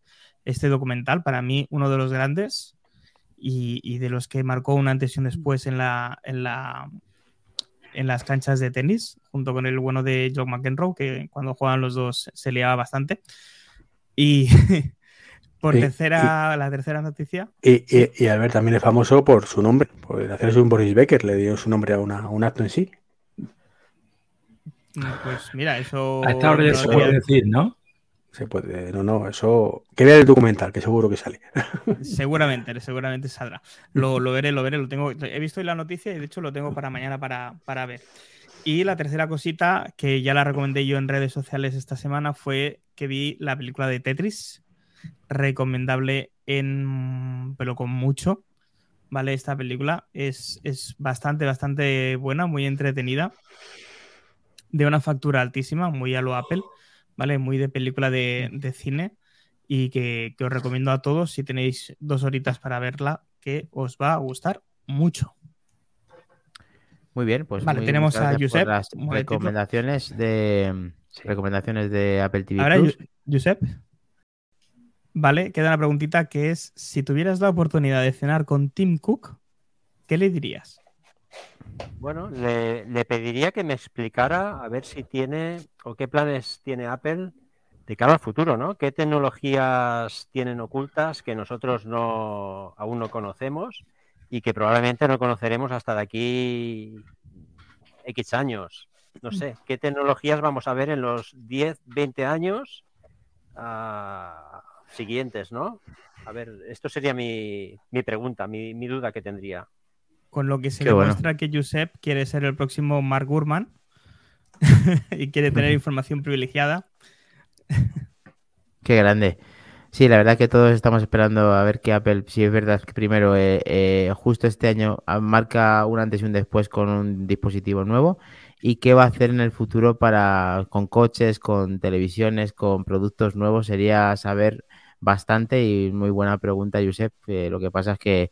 este documental. Para mí, uno de los grandes y, de los que marcó una antes y un después en, la, en, la, en las canchas de tenis, junto con el bueno de John McEnroe, que cuando jugaban los dos se liaba bastante. Y por tercera, la tercera noticia. Y, y, Albert también es famoso por su nombre, por hacerse un Boris Becker, le dio su nombre a, una, un acto en sí. Pues mira, eso. A esta hora ya se puede decir, ¿no? Se puede, no, no, eso. Que vea el documental, que seguro que sale. Seguramente, seguramente saldrá. Lo, veré, lo veré, lo tengo. He visto hoy la noticia y de hecho lo tengo para mañana para, para ver. Y la tercera cosita, que ya la recomendé yo en redes sociales esta semana, fue que vi la película de Tetris. Recomendable en. pero con mucho. ¿Vale? Esta película es, es bastante, bastante buena, muy entretenida. De una factura altísima, muy a lo Apple ¿vale? Muy de película de, cine y que, os recomiendo a todos si tenéis dos horitas para verla, que os va a gustar mucho. Muy bien, pues vale, tenemos a Josep. Las recomendaciones de recomendaciones de Apple TV. Ahora, Josep. Vale, queda una preguntita que es: si tuvieras la oportunidad de cenar con Tim Cook, ¿qué le dirías? Bueno, le, pediría que me explicara a ver si tiene o qué planes tiene Apple de cara al futuro, ¿no? ¿Qué tecnologías tienen ocultas que nosotros no aún no conocemos y que probablemente no conoceremos hasta de aquí X años? No sé, ¿qué tecnologías vamos a ver en los 10, 20 años ah, siguientes, ¿no? A ver, esto sería mi, pregunta, mi duda que tendría. Con lo que se demuestra que Josep quiere ser el próximo Mark Gurman y quiere tener información privilegiada. Qué grande. Sí, la verdad que todos estamos esperando a ver que Apple, si es verdad que primero, eh, eh, justo este año ah, marca un antes y un después con un dispositivo nuevo y qué va a hacer en el futuro para con coches, con televisiones, con productos nuevos. Sería saber bastante y muy buena pregunta, Josep. Eh, lo que pasa es que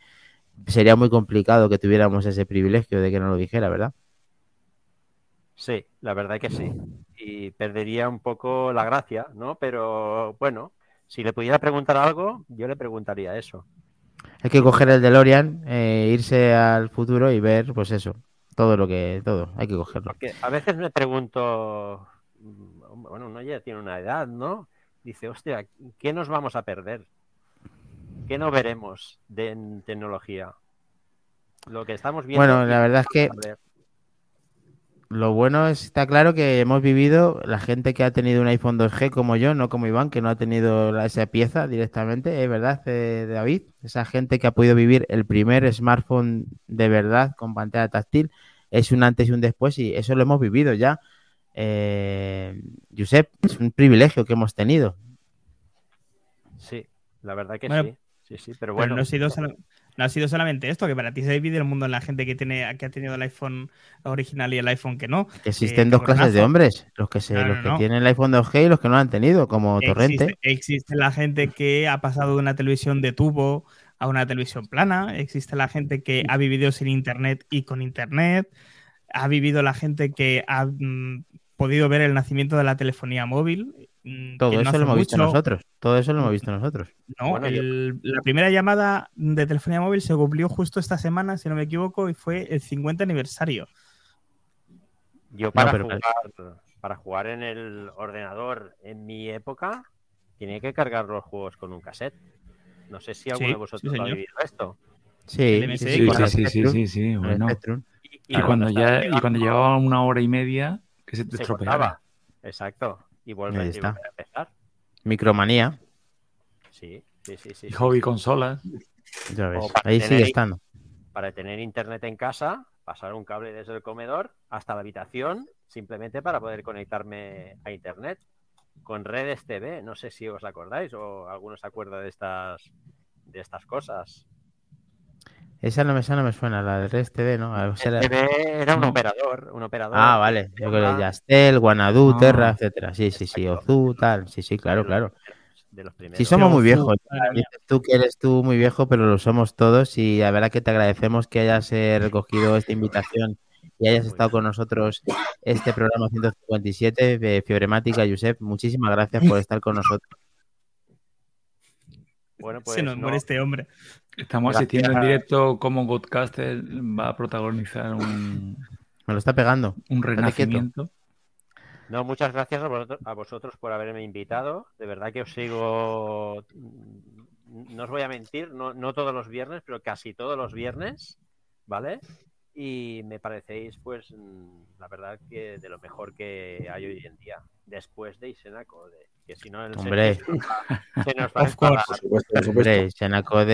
sería muy complicado que tuviéramos ese privilegio de que no lo dijera, ¿verdad? Sí, la verdad que sí. Y perdería un poco la gracia, ¿no? Pero bueno, si le pudiera preguntar algo, yo le preguntaría eso. Hay que coger el DeLorean, eh, irse al futuro y ver, pues eso, todo lo que, todo, hay que cogerlo. Porque a veces me pregunto, mm, bueno, uno ya tiene una edad, ¿no? Dice, hostia, ¿qué nos vamos a perder? ¿Qué no veremos de en tecnología? Lo que estamos viendo. Bueno, la verdad es que lo bueno es, está claro que hemos vivido la gente que ha tenido un iPhone 2G como yo, no como Iván, que no ha tenido esa pieza directamente, es verdad, eh, David. Esa gente que ha podido vivir el primer smartphone de verdad con pantalla táctil es un antes y un después y eso lo hemos vivido ya. Eh, Josep, es un privilegio que hemos tenido. Sí, la verdad que Bueno, sí. Sí, sí, pero Pero bueno. no ha, sido solo- no ha sido solamente esto, que para ti se divide el mundo en la gente que tiene que ha tenido el iPhone original y el iPhone que no. Que existen Eh, dos clases de hombres, los que se, No, no, los que no. tienen el iPhone 2G y los que no lo han tenido, como Torrente. Existe la gente que ha pasado de una televisión de tubo a una televisión plana. Existe la gente que ha vivido sin internet y con internet. Ha vivido la gente que ha mm, podido ver el nacimiento de la telefonía móvil. mm, Todo no eso lo hemos visto nosotros. Todo eso lo hemos visto nosotros. No, Bueno, yo- el- la primera llamada de telefonía móvil se cumplió justo esta semana, si no me equivoco, y fue el 50 aniversario. Yo para, pero- jugar, para jugar en el ordenador en mi época, tenía que cargar los juegos con un cassette. No sé si alguno Sí, de vosotros sí, lo ha vivido esto. Sí, sí, sí, Sí, sí, bueno. Y, Y cuando ya, y cuando llevaba una hora y media, que se te se estropeaba. Exacto. Y vuelve, y está. a empezar. Micromanía. Sí, sí, sí, sí. Y hobby sí. consolas. ya ves. Ahí tener sigue estando. Para tener internet en casa, pasar un cable desde el comedor hasta la habitación, simplemente para poder conectarme a internet. Con redes TV, no sé si os acordáis o alguno se acuerda de estas, de estas cosas. Esa no me, esa no me suena, la de Red TV, ¿no? A ver, será- TV era un No. operador, un operador. Ah, vale. Yo creo que Yastel, Guanadu, Ah. Terra, etcétera. Sí, sí, sí. Ozu, tal. Sí, sí, claro, claro. De los primeros. Sí, somos muy viejos. Dices tú que eres tú muy viejo, pero lo somos todos y la verdad que te agradecemos que hayas eh, recogido esta invitación y hayas Muy estado con nosotros este programa 157 de Fibremática, Josep. Muchísimas gracias por estar con nosotros. Bueno, pues Se nos no, muere este hombre. Estamos Gracias. asistiendo en directo como podcaster va a protagonizar un, Me lo está pegando. un renacimiento. no, muchas gracias a vosotros, a vosotros por haberme invitado. De verdad que os sigo. No os voy a mentir, no, no todos los viernes, pero casi todos los viernes, ¿vale? Y me parecéis, pues, mm, la verdad que de lo mejor que hay hoy en día, después de Isena Code. Que si no, el Hombre. se nos va- se nos va a Of course. enfadar. Por supuesto, por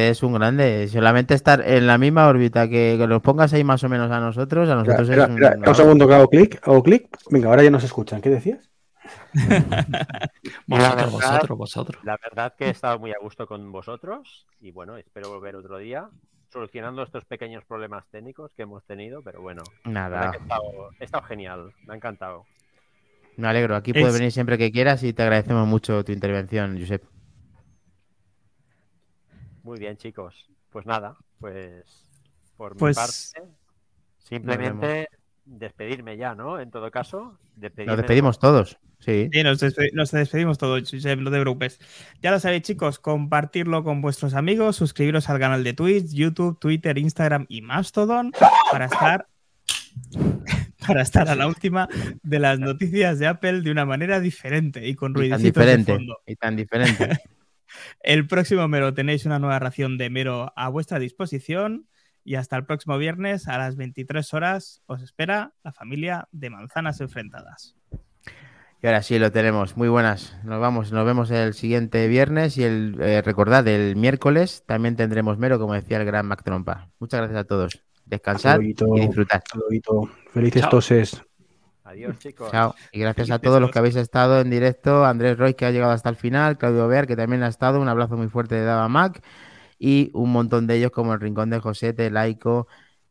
es un grande. Solamente estar en la misma órbita que, que los pongas ahí más o menos a nosotros, a nosotros es un... espera, un segundo que hago clic, hago clic. Venga, ahora ya nos escuchan. ¿Qué decías? Vosotros, verdad- vosotros, vosotros. La verdad que he estado muy a gusto con vosotros y bueno, espero volver otro día solucionando estos pequeños problemas técnicos que hemos tenido, pero bueno, Nada, que he estado, he estado genial, me ha encantado. me alegro. Aquí puedes Es- venir siempre que quieras y te agradecemos mucho tu intervención, Josep. Muy bien, chicos. Pues nada, pues por Pues- mi parte, simplemente despedirme ya, ¿no? En todo caso, despedirme Nos de despedimos todos. Sí. Sí, nos, despe- nos despedimos todos, no te preocupes. Ya lo sabéis, chicos, compartirlo con vuestros amigos, suscribiros al canal de Twitch, YouTube, Twitter, Instagram y Mastodon para estar para estar a la última de las noticias de Apple de una manera diferente y con Y tan ruidecitos de diferente. fondo. Y tan diferente. El próximo mero tenéis una nueva ración de mero a vuestra disposición y hasta el próximo viernes a las 23 horas os espera la familia de manzanas enfrentadas. Y ahora sí lo tenemos. Muy buenas. Nos vamos, nos vemos el siguiente viernes y el eh, recordad el miércoles también tendremos mero, como decía el gran Mac Trompa. Muchas gracias a todos. Descansad y disfrutad. Luego. Felices Chao. toses. Adiós, chicos. Chao. Y gracias a todos los que habéis estado en directo. Andrés Roy, que ha llegado hasta el final. Claudio Bear, que también ha estado. Un abrazo muy fuerte de Dava Mac. Y un montón de ellos, como el Rincón de Josete, Laico.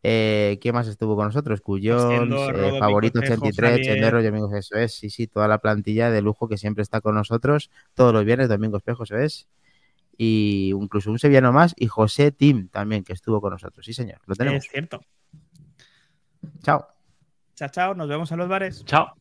Eh, ¿Quién más estuvo con nosotros? Extiendo, eh, Favorito Mico Espejo, 83, Javier. Chendero, y amigos, eso es. Sí, sí, toda la plantilla de lujo que siempre está con nosotros. Todos los viernes, Domingo Espejo, eso es. Y incluso un sevillano más. Y José Tim también, que estuvo con nosotros. Sí, señor. Lo tenemos. Es cierto. Chao. Chao, chao. Nos vemos en los bares. Chao.